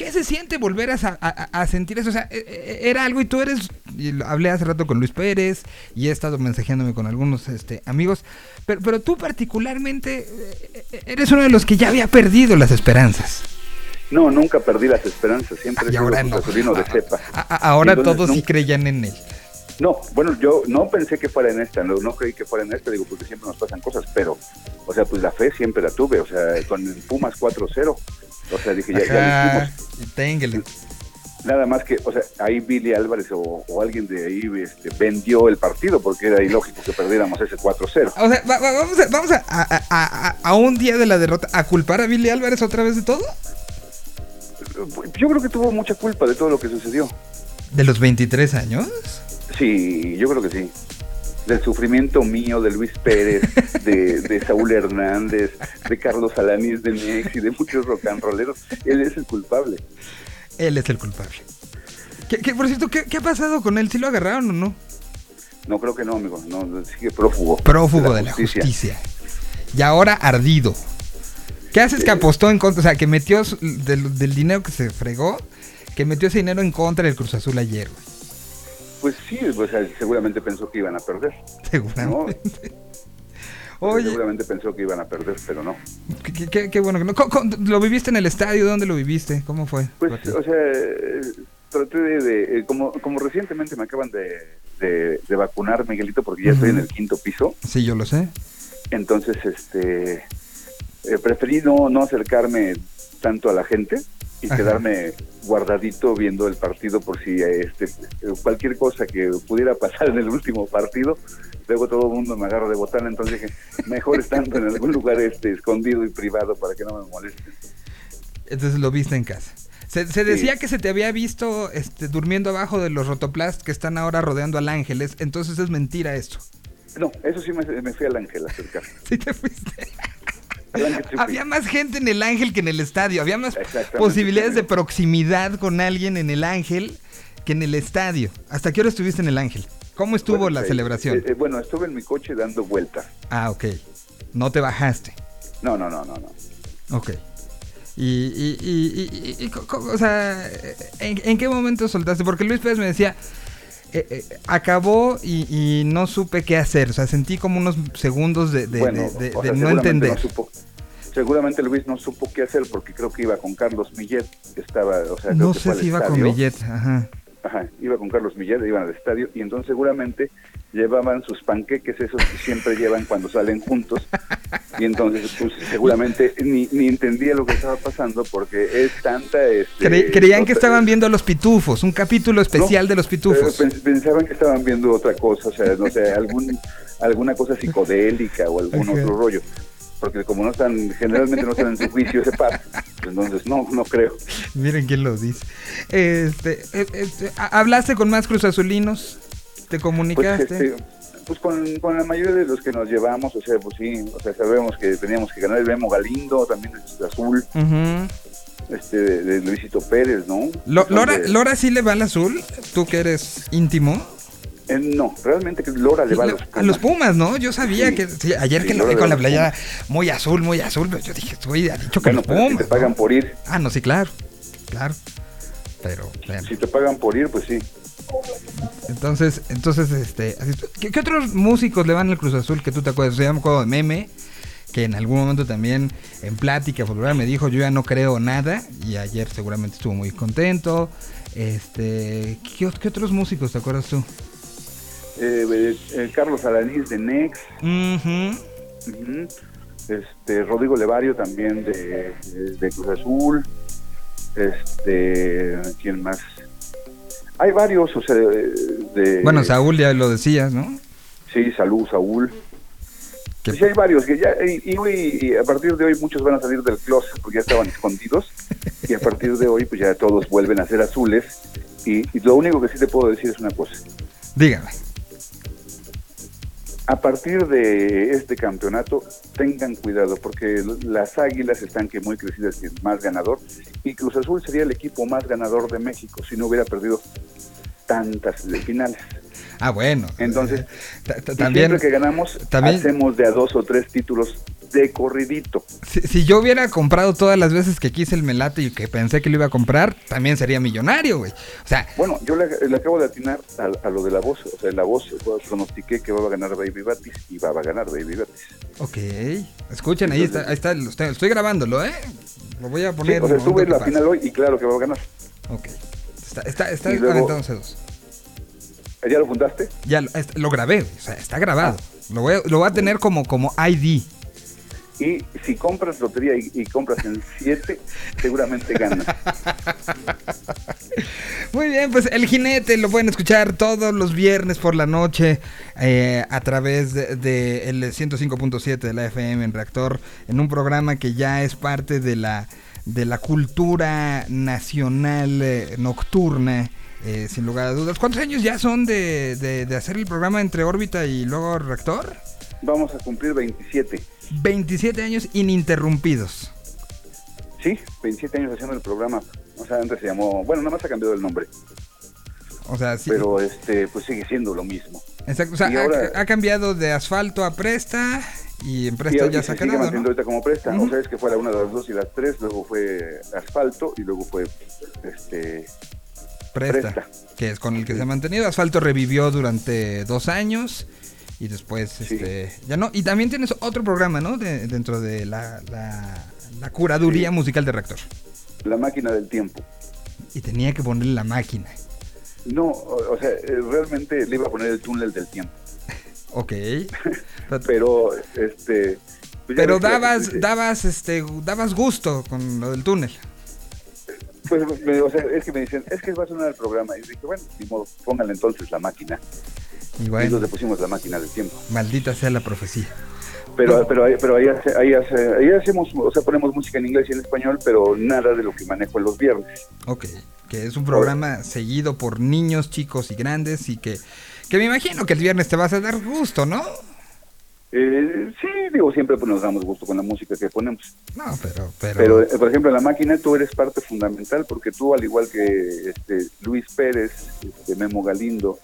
¿Qué se siente volver a, sa- a- a sentir eso? O sea, eh, eh, era algo y tú eres, y hablé hace rato con Luis Pérez y he estado mensajeándome con algunos este, amigos, pero, pero tú particularmente eh, eh, eres uno de los que ya había perdido las esperanzas. No, nunca perdí las esperanzas, siempre he sido ahora no. azulino de cepa. A- a- ahora Entonces, todos sí creían en él. No, bueno, yo no pensé que fuera en esta, no, no creí que fuera en esta, digo, porque siempre nos pasan cosas, pero, o sea, pues la fe siempre la tuve, o sea, con el Pumas 4-0, o sea, dije, ya, ya lo hicimos. Nada más que, o sea, ahí Billy Álvarez o, o alguien de ahí este, vendió el partido, porque era ilógico que perdiéramos ese 4-0. O sea, va- va- vamos, a, vamos a, a- a- a- a un día de la derrota a culpar a Billy Álvarez otra vez de todo. Yo creo que tuvo mucha culpa de todo lo que sucedió. ¿De los 23 años? Sí, yo creo que sí. Del sufrimiento mío, de Luis Pérez, de, de Saúl Hernández, de Carlos Alanis, de mi ex y de muchos rock and rolleros. Él es el culpable. Él es el culpable. ¿Qué, qué- por cierto, ¿qué, qué ha pasado con él? ¿Sí lo agarraron o no? No, creo que no, amigo. No, sigue prófugo. Prófugo de la justicia. Y ahora ardido. ¿Qué haces que apostó en contra? O sea, que metió del, del dinero que se fregó, que metió ese dinero en contra del Cruz Azul ayer, güey. Pues sí, o sea, seguramente pensó que iban a perder. ¿no? Seguramente. Oye, Seguramente pensó que iban a perder, pero no. qué, qué- qué- qué bueno que no. ¿Cómo- cómo- ¿Lo viviste en el estadio? ¿Dónde lo viviste? ¿Cómo fue? Pues, o sea, eh, traté de, de- eh, como, como recientemente me acaban de, de- de vacunar, Miguelito, porque ya estoy en el quinto piso, Sí, yo lo sé. entonces, este, eh, preferí no, no acercarme tanto a la gente y Ajá. quedarme guardadito viendo el partido por si este, cualquier cosa que pudiera pasar en el último partido, luego todo el mundo me agarra de botana, entonces dije, mejor estando en algún lugar este escondido y privado para que no me molesten. Entonces lo viste en casa. Se, se decía que se te había visto este, durmiendo abajo de los rotoplast que están ahora rodeando al Ángeles. Entonces es mentira esto. No, eso sí me, me fui al ángel a acercar. Sí te fuiste. Había más gente en el Ángel que en el estadio. Había más posibilidades de proximidad con alguien en el Ángel que en el estadio. ¿Hasta qué hora estuviste en el Ángel? ¿Cómo estuvo Bueno, la eh, celebración? eh, eh, bueno, estuve en mi coche dando vueltas. Ah, ok. No te bajaste. No, no, no, no, no. Ok. Y, y, y, y- o sea, ¿en, en qué momento soltaste? Porque Luis Pérez me decía, eh, eh, acabó y, y no supe qué hacer. O sea, sentí como unos segundos de, de- bueno, de- de- o de sea, no entender. supo- seguramente Luis no supo qué hacer porque creo que iba con Carlos Millet, estaba, o sea, No sé si iba con. Millet. Ajá. Ajá, iba con Carlos Millet, iban al estadio y entonces seguramente llevaban sus panqueques esos que siempre llevan cuando salen juntos y entonces pues seguramente ni, ni entendía lo que estaba pasando porque es tanta este, Cre- creían que estaban viendo a los pitufos, un capítulo especial de los pitufos. Eh, pens- pensaban que estaban viendo otra cosa, o sea, no sé, algún, alguna cosa psicodélica o algún otro rollo. porque como no están, generalmente no están en su juicio ese par, entonces no, no creo. Miren quién lo dice. Este, eh, este, ¿ha- ¿Hablaste con más Cruz ¿Te Pues, comunicaste? este, pues con, con la mayoría de los que nos llevamos, o sea, pues sí, o sea, sabemos que teníamos que ganar el Memo Galindo, también el azul, Ujú. este, de, Luisito Pérez, ¿no? Lo- Lora, de- Lora sí le va al azul, tú que eres íntimo. eh, no, realmente que Lora le va a Le- los a los Pumas, ¿no? Yo sabía Sí. que sí, ayer Sí, que lo vi con la a playera muy azul, muy azul, pero yo dije, güey, ha dicho que Bueno, los si Pumas. te pagan ¿no? por ir, Ah, no, sí, claro. Claro. Pero, bueno. si te pagan por ir, pues sí. Entonces, entonces, este, ¿qué, qué otros músicos le van al Cruz Azul que tú te acuerdas? O sea, yo me acuerdo de Meme, que en algún momento también en plática futbolera me dijo, yo ya no creo nada, y ayer seguramente estuvo muy contento. Este, ¿qué, ot- qué otros músicos te acuerdas tú? Eh, eh, eh, Carlos Alanís de Nex, este, Rodrigo Levario también de- de Cruz Azul, este, ¿quién más? Hay varios, o sea, de... Bueno, Saúl ya lo decías, ¿no? Sí, salud, Saúl. Que- Sí, hay varios que ya, y, y hoy, y a partir de hoy muchos van a salir del closet porque ya estaban escondidos y a partir de hoy pues ya todos vuelven a ser azules y, y lo único que sí te puedo decir es una cosa. Dígame. A partir de este campeonato, tengan cuidado porque las águilas están que muy crecidas y el más ganador. Y Cruz Azul sería el equipo más ganador de México si no hubiera perdido tantas finales. Ah, bueno. Entonces, eh, también, siempre que ganamos, también- hacemos de a dos o tres títulos de corridito. si, si yo hubiera comprado todas las veces que quise el melate y que pensé que lo iba a comprar, también sería millonario, güey. O sea, Bueno, yo le, le acabo de atinar a, a lo de la voz. O sea, la voz, pronostiqué que va a ganar Baby Batis y va a ganar Baby Batis. ok. Escuchen, ahí está, ahí está, estoy, grabándolo, ¿eh? Lo voy a Sí, poner. o sea, en momento la pase. final hoy y claro que va a ganar. Ok. Está, está, está dos. ¿Ya lo juntaste? Ya lo, grabé, o sea, está grabado. Lo voy a, lo voy a tener como, como ID. Y si compras lotería y, y compras en 7, seguramente ganas. Muy bien, pues el jinete lo pueden escuchar todos los viernes por la noche eh, a través de, de el 105.7 de la FM en Reactor, en un programa que ya es parte de la, de la cultura nacional eh, nocturna, eh, sin lugar a dudas. ¿Cuántos años ya son de, de- de hacer el programa entre órbita y luego Reactor? Vamos a cumplir 27. 27 años ininterrumpidos. Sí, 27 años haciendo el programa. O sea, antes se llamó, bueno, nada más ha cambiado el nombre, O sea, sí. pero este, pues sigue siendo lo mismo. Exacto, o sea, ha- ahora- ha, cambiado de asfalto a presta y en presta ya se ha ahorita como presta. Ujú. O sea, es que fue la una las dos y las tres, luego fue asfalto y luego fue este Presta, Presta. que es con el que se ha mantenido. Asfalto revivió durante dos años y después Sí. este ya no. Y también tienes otro programa, ¿no? De- dentro de la, la, la curaduría Sí. musical de Reactor. la máquina del tiempo. Y tenía que ponerle la máquina. No, o, o sea, eh, realmente le iba a poner el túnel del tiempo. Ok. Pero, este... pues Pero que dabas, dabas, este, dabas gusto con lo del túnel. Pues, me- o sea, es que me dicen, es que va a sonar el programa. Y dije, bueno, ni modo, pónganle entonces la máquina. Y bueno, entonces le pusimos la máquina del tiempo. maldita sea la profecía. Pero, pero, ahí- pero ahí, hace- ahí, hace- ahí hacemos, o sea, ponemos música en inglés y en español, pero nada de lo que manejo en los viernes. Ok, que es un programa seguido por niños, chicos y grandes y que, que me imagino que el viernes te vas a dar gusto, ¿no? Eh, sí, digo, siempre pues, nos damos gusto con la música que ponemos. No, pero, pero, Pero, eh, por ejemplo, en la máquina tú eres parte fundamental porque tú, al igual que este, Luis Pérez, este, Memo Galindo,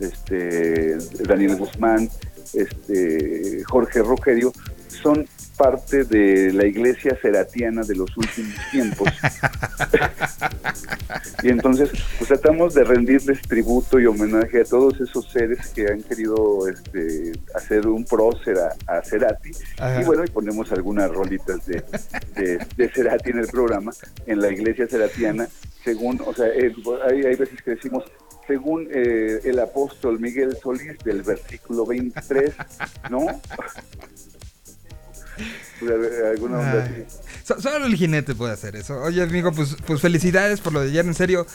este, Daniel Guzmán, este, Jorge Rogerio, son parte de la iglesia seratiana de los últimos tiempos. y entonces, pues tratamos de rendirles tributo y homenaje a todos esos seres que han querido este, hacer un prócer a, a Cerati. Ajá. Y bueno, y ponemos algunas rolitas de, de, de Cerati en el programa, en la iglesia seratiana, según, o sea, eh, hay, hay veces que decimos, según eh, el apóstol Miguel Solís del versículo 23, ¿no? A- alguna onda Ay. así. So- solo el jinete puede hacer eso. Oye, amigo, pues, pues felicidades por lo de ayer, en serio.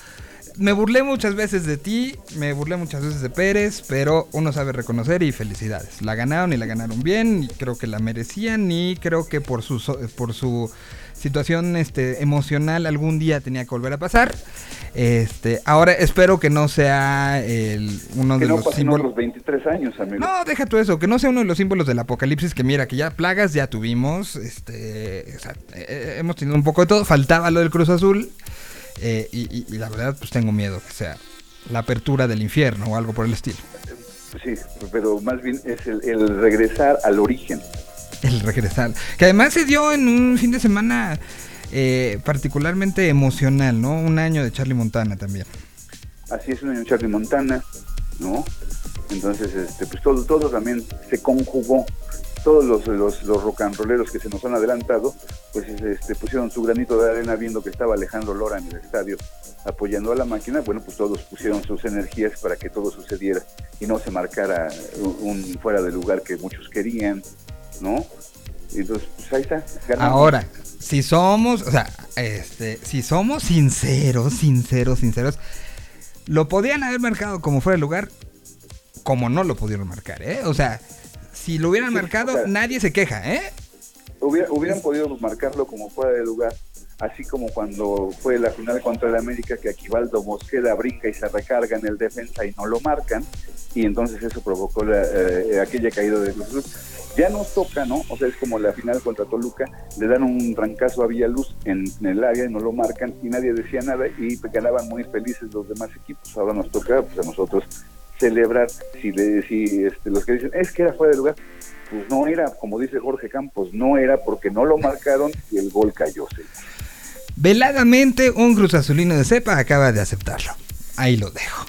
me burlé muchas veces de ti, me burlé muchas veces de Pérez, pero uno sabe reconocer y felicidades. La ganaron y la ganaron bien, y creo que la merecían y creo que por su, por su situación este, emocional algún día tenía que volver a pasar. Este, ahora espero que no sea el, uno Que de no los símbolos. otros 23 años, amigo. No, deja tú eso, que no sea uno de los símbolos del apocalipsis, que mira, que ya plagas ya tuvimos, este, o sea, eh, eh, hemos tenido un poco de todo, faltaba lo del Cruz Azul, eh, y, y- y la verdad, pues tengo miedo que sea la apertura del infierno o algo por el estilo. Sí, pero más bien es el, el regresar al origen. El regresar. Que además se dio en un fin de semana eh, particularmente emocional, ¿no? Un año de Charlie Montana también. Así es un año Charlie Montana, ¿no? Entonces, este, pues todo, todo también se conjugó. Todos los, los, los rock and rolleros que se nos han adelantado, pues este, pusieron su granito de arena viendo que estaba Alejandro Lora en el estadio apoyando a la máquina. Bueno, pues todos pusieron sus energías para que todo sucediera y no se marcara un fuera de lugar que muchos querían, ¿no? Entonces, pues ahí está. Ahora, si somos, o sea, este, si somos sinceros, sinceros, sinceros, lo podían haber marcado como fuera de lugar, como no lo pudieron marcar, ¿eh? O sea, si lo hubieran Sí, marcado, o sea- nadie se queja, ¿eh? Hubiera- hubieran podido marcarlo como fuera de lugar, así como cuando fue la final contra el América, que Aquivaldo Mosqueda brinca y se recarga en el defensa y no lo marcan, y entonces eso provocó la, eh, aquella caída de Cruz. Ya nos toca, ¿no? O sea, es como la final contra Toluca, le dan un trancazo a Villaluz en, el área y no lo marcan y nadie decía nada y ganaban muy felices los demás equipos. Ahora nos toca pues, a nosotros celebrar si, le, si este, los que dicen es que era fuera de lugar, pues no era, como dice Jorge Campos, no era porque no lo marcaron y el gol cayó. Veladamente, un Cruz Azulino de cepa acaba de aceptarlo. Ahí lo dejo.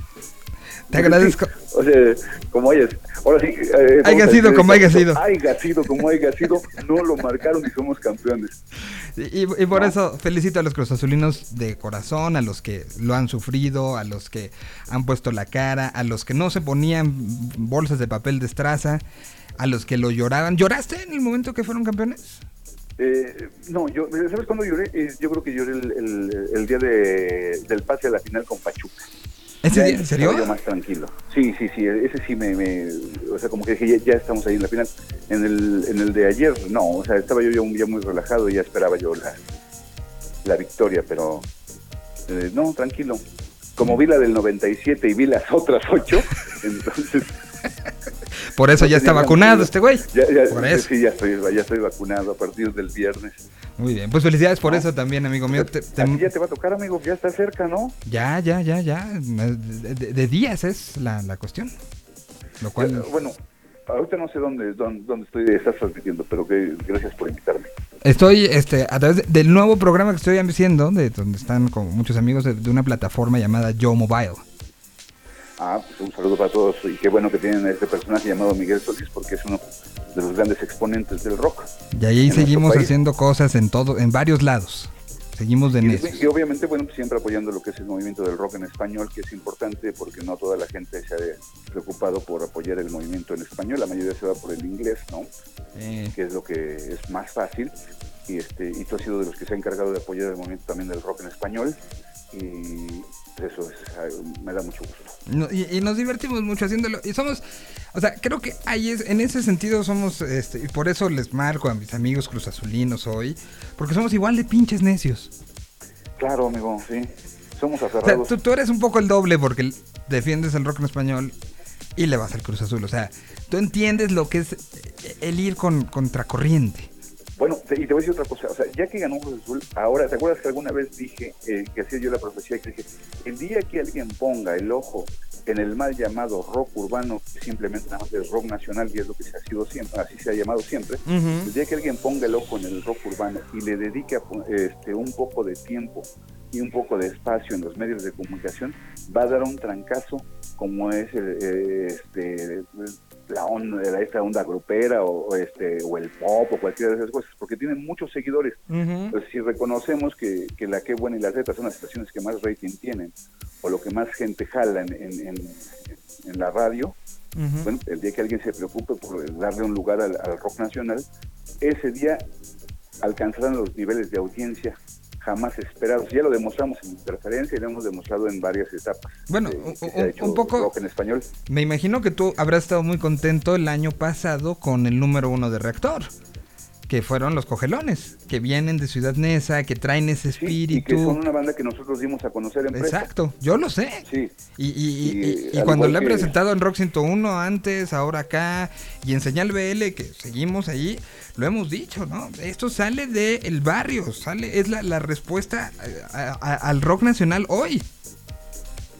Te agradezco. O sea, como hayas, ahora sí. eh, Haya sido como haya sido. Haya sido como haya sido, no lo marcaron y somos campeones. Y, y por No. eso felicito a los cruzazulinos de corazón, a los que lo han sufrido, a los que han puesto la cara, a los que no se ponían bolsas de papel de estraza, a los que lo lloraban. ¿Lloraste en el momento que fueron campeones? Eh, no, yo, ¿sabes cuándo lloré? Eh, yo creo que lloré el, el- el día de, del pase a la final con Pachuca. ¿Ese? ¿En serio? Yo más tranquilo. Sí, sí, sí, ese sí me, me- o sea, como que dije, ya, ya estamos ahí en la final. En el, en el de ayer, no, o sea, estaba yo ya, un- ya muy relajado y ya esperaba yo la, la victoria, pero eh, no, tranquilo. Como vi la del 97 y vi las otras ocho, entonces Por eso No ya está vacunado este güey. ya, ya, Por eso. sí, ya estoy, ya estoy vacunado a partir del viernes. Muy bien, pues felicidades por eso también, amigo mío. Te- te- A ti ya te va a tocar, amigo, ya está cerca, ¿no? ya, ya, ya, ya. De, de- de días es la, la cuestión. Lo cual... Bueno, ahorita no sé dónde, dónde, dónde estoy, estás transmitiendo, pero que gracias por invitarme. Estoy este, a través de- del nuevo programa que estoy haciendo, de donde están con muchos amigos de, de una plataforma llamada Yo Mobile. Ah, pues un saludo para todos y qué bueno que tienen a este personaje llamado Miguel Solís porque es uno de los grandes exponentes del rock. Y ahí seguimos haciendo cosas en todo, en varios lados. Seguimos de Y, y obviamente, bueno, pues siempre apoyando lo que es el movimiento del rock en español, que es importante porque no toda la gente se ha preocupado por apoyar el movimiento en español, la mayoría se va por el inglés, ¿no? Eh, Que es lo que es más fácil. Y, este, y tú has sido de los que se ha encargado de apoyar el movimiento también del rock en español. Y eso es, me da mucho gusto. no- y, y nos divertimos mucho haciéndolo. Y somos, o sea, creo que ahí es, en ese sentido somos, este, y por eso les marco a mis amigos cruzazulinos hoy, porque somos igual de pinches necios. Claro, amigo, sí. Somos O sea, aferrados. tú, tú eres un poco el doble porque defiendes el rock en español y le vas al Cruz Azul. O sea, tú entiendes lo que es el ir con contracorriente. Bueno, y te voy a decir otra cosa, o sea, ya que ganó Cruz Azul, ahora, ¿te acuerdas que alguna vez dije eh, que hacía yo la profecía que dije, el día que alguien ponga el ojo en el mal llamado rock urbano, que simplemente nada más es rock nacional y es lo que se ha sido siempre, así se ha llamado siempre, el día que alguien ponga el ojo en el rock urbano y le dedique este, un poco de tiempo y un poco de espacio en los medios de comunicación, va a dar un trancazo como es el, eh, este, la onda, esta onda grupera o, o este, o el pop o cualquiera de esas cosas, porque tienen muchos seguidores. Entonces, si reconocemos que, que la que buena y la Z son las estaciones que más rating tienen o lo que más gente jala en, en, en- en la radio, bueno, el día que alguien se preocupe por darle un lugar al, al rock nacional, ese día alcanzarán los niveles de audiencia jamás esperados. Ya lo demostramos en interferencia y lo hemos demostrado en varias etapas. Bueno, eh, un- un- poco- rock en español. Me imagino que tú habrás estado muy contento el año pasado con el número uno de Reactor, que fueron los Cogelones, que vienen de Ciudad Neza, que traen ese Sí, y que espíritu. son una banda que nosotros dimos a conocer en. Exacto, yo lo sé. Sí, Y, y- y- Y, cuando lo he que- presentado en Rock 101 antes, ahora acá, y en Señal BL, que seguimos ahí, lo hemos dicho, ¿no? Esto sale del barrio, sale, es la, la respuesta a- a- al rock nacional hoy.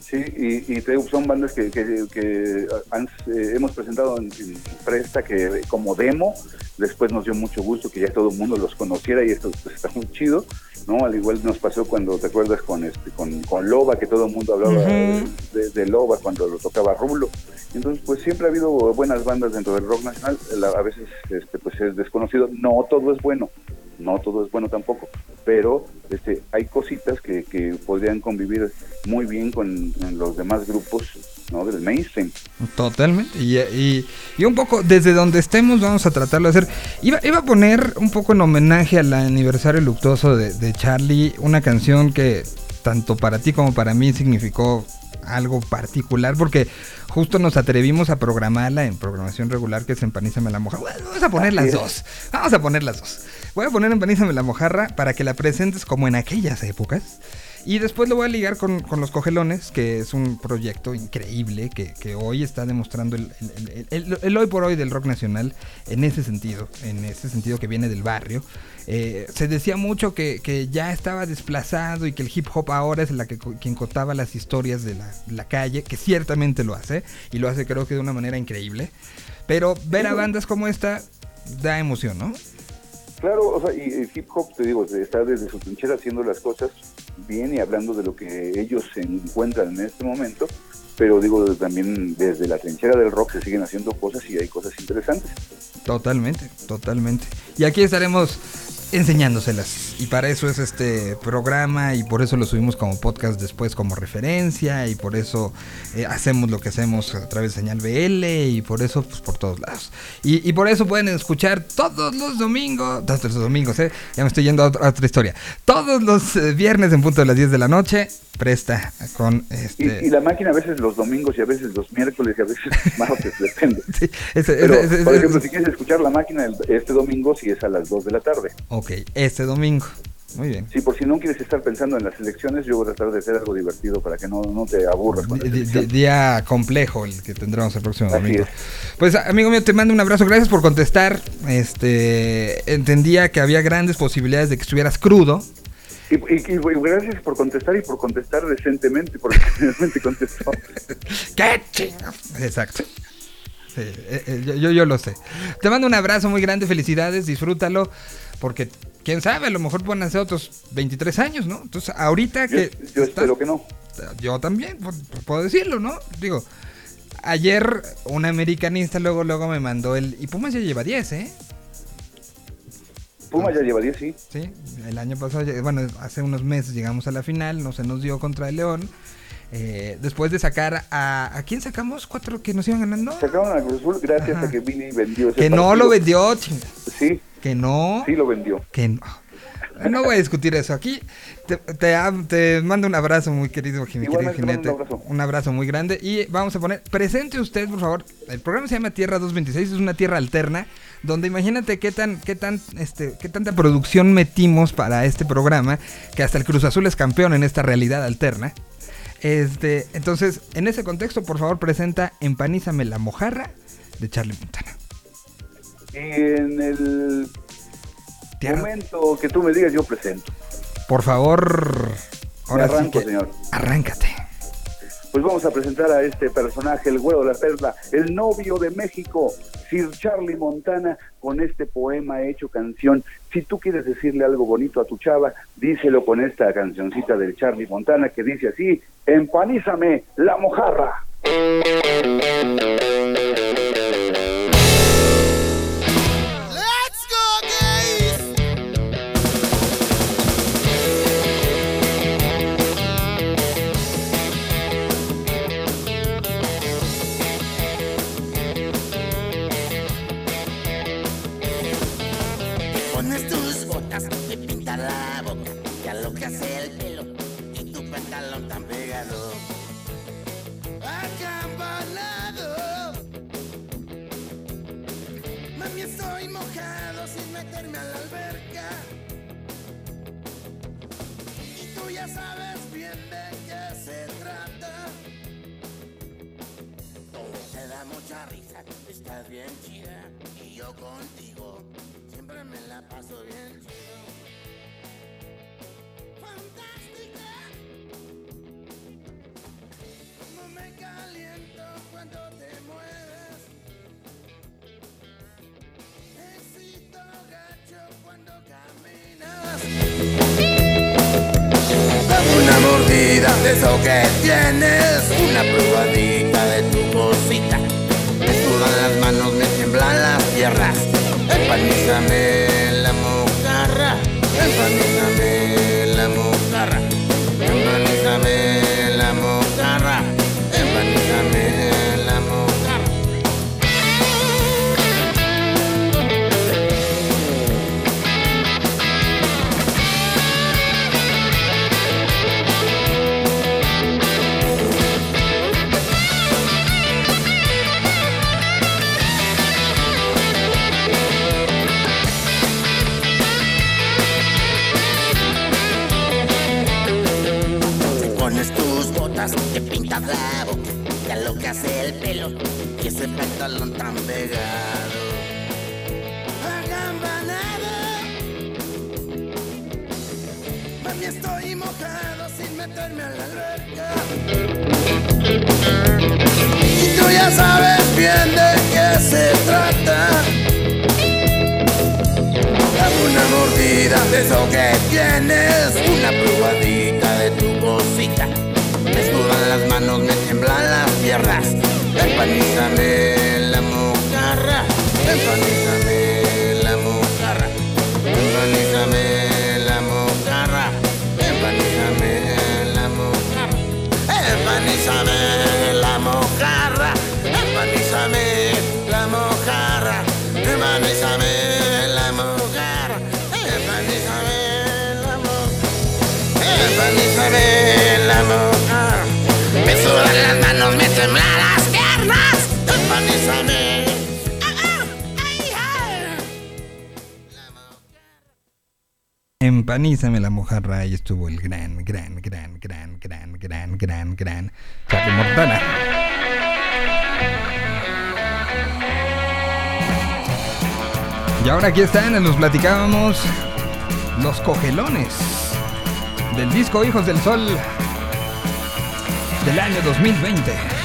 sí, y, y son bandas que, que, que eh, hemos presentado en, en Presta que como demo, después nos dio mucho gusto que ya todo el mundo los conociera y esto pues, está muy chido, ¿no? Al igual nos pasó cuando, ¿te acuerdas? Con este con, con Loba, que todo el mundo hablaba Ujú. de, de Loba cuando lo tocaba Rulo. Entonces, pues siempre ha habido buenas bandas dentro del rock nacional, a veces este, pues es desconocido, no todo es bueno, no todo es bueno tampoco, pero este, hay cositas que, que podrían convivir muy bien con los demás grupos ¿no? del mainstream. Totalmente. Y, y- y un poco desde donde estemos vamos a tratarlo de hacer. Iba, iba a poner un poco en homenaje al aniversario luctuoso de, de Charlie, una canción que tanto para ti como para mí significó algo particular porque justo nos atrevimos a programarla en programación regular que es Empanízame la. Bueno, vamos a poner las es. dos. Vamos a poner las dos. Voy a poner Empanízame la mojarra para que la presentes como en aquellas épocas. Y después lo voy a ligar con, con Los Cogelones, que es un proyecto increíble que, que hoy está demostrando el, el- el- el- el hoy por hoy del rock nacional en ese sentido, en ese sentido que viene del barrio. Eh, se decía mucho que, que ya estaba desplazado y que el hip hop ahora es la que quien contaba las historias de la, la calle, que ciertamente lo hace, y lo hace creo que de una manera increíble. Pero ver a bandas como esta da emoción, ¿no? Claro, o sea, y el hip hop, te digo, está desde su trinchera haciendo las cosas bien y hablando de lo que ellos se encuentran en este momento, pero digo, también desde la trinchera del rock se siguen haciendo cosas y hay cosas interesantes. Totalmente, totalmente. Y aquí estaremos enseñándoselas. Y para eso es este programa y por eso lo subimos como podcast después como referencia y por eso eh, hacemos lo que hacemos a través de señal BL y por eso pues por todos lados. Y, y por eso pueden escuchar todos los domingos, todos los domingos, eh, ya me estoy yendo a otra, a otra historia. Todos los eh, viernes en punto de las 10 de la noche, presta con este... y la máquina a veces los domingos y a veces los miércoles y a veces los martes, depende. Sí, Pero, por ejemplo, si quieres escuchar la máquina el- este domingo, si es a las 2 de la tarde. Ok, este domingo. Muy bien. Si por si no quieres estar pensando en las elecciones, yo voy a tratar de hacer algo divertido para que no, no te aburras con día complejo el que tendremos el próximo Así domingo. es. Pues amigo mío, te mando un abrazo, gracias por contestar. Este entendía que había grandes posibilidades de que estuvieras crudo. Y, y- y- y gracias por contestar y por contestar decentemente, porque realmente contestó. ¡Qué chingo! Exacto. Sí, eh, eh, yo, yo, yo lo sé. Te mando un abrazo muy grande, felicidades, disfrútalo, porque quién sabe, a lo mejor pueden hacer otros 23 años, ¿no? Entonces, ahorita Yo, que... yo estás- espero que no. Yo también, pu- pu- puedo decirlo, ¿no? Digo, ayer un americanista luego luego me mandó el... Y Pumas ya lleva 10, ¿eh? Puma ya lleva 10, sí. Sí, el año pasado, bueno, hace unos meses llegamos a la final, no se nos dio contra el León. Eh, después de sacar a... ¿A quién sacamos? ¿Cuatro que nos iban ganando? Sacaron a Cruz Azul gracias Ajá. a que Billy vendió ese Que no lo vendió. Sí, Que no. sí lo vendió. Que no. No voy a discutir eso. Aquí te, te, mando un abrazo muy querido, mi jinete. un abrazo. Un abrazo muy grande. Y vamos a poner, presente usted, por favor. El programa se llama Tierra 226, es una tierra alterna. Donde imagínate qué tan, qué tan, este, qué tanta producción metimos para este programa. Que hasta el Cruz Azul es campeón en esta realidad alterna. Este, entonces, en ese contexto, por favor, presenta Empanízame la mojarra de Charlie Montana. En el Tierra- momento que tú me digas, yo presento. Por favor, ahora sí arranco, que señor. arráncate. Pues vamos a presentar a este personaje, el güero de la perla, el novio de México, Sir Charlie Montana, con este poema hecho canción. Si tú quieres decirle algo bonito a tu chava, díselo con esta cancioncita del Charlie Montana que dice así, empanízame la mojarra. Ya lo que hace el pelo y ese pantalón tan pegado. Agambanado. Mami, estoy mojado sin meterme a la alberca. Y tú ya sabes bien de qué se trata. Dame una mordida de eso que tienes, una probadita de tu cosita. Me sudan las manos, me tiemblan las piernas. Empanízame la mojarra, empanízame la mojarra, empanízame la mojarra, empanízame la mojarra, empanízame la mojarra, empanízame la mojarra, empanízame la mojarra, empanízame la mojarra. Empanízame la mojarra. Sudan las manos, me temblan las piernas. Empanízame. Empanízame la mojarra. Ahí estuvo el gran, gran, gran, gran, gran, gran, gran, gran Charlie Mortana. Y ahora aquí están, nos platicábamos los cogelones del disco Hijos del Sol del año 2020.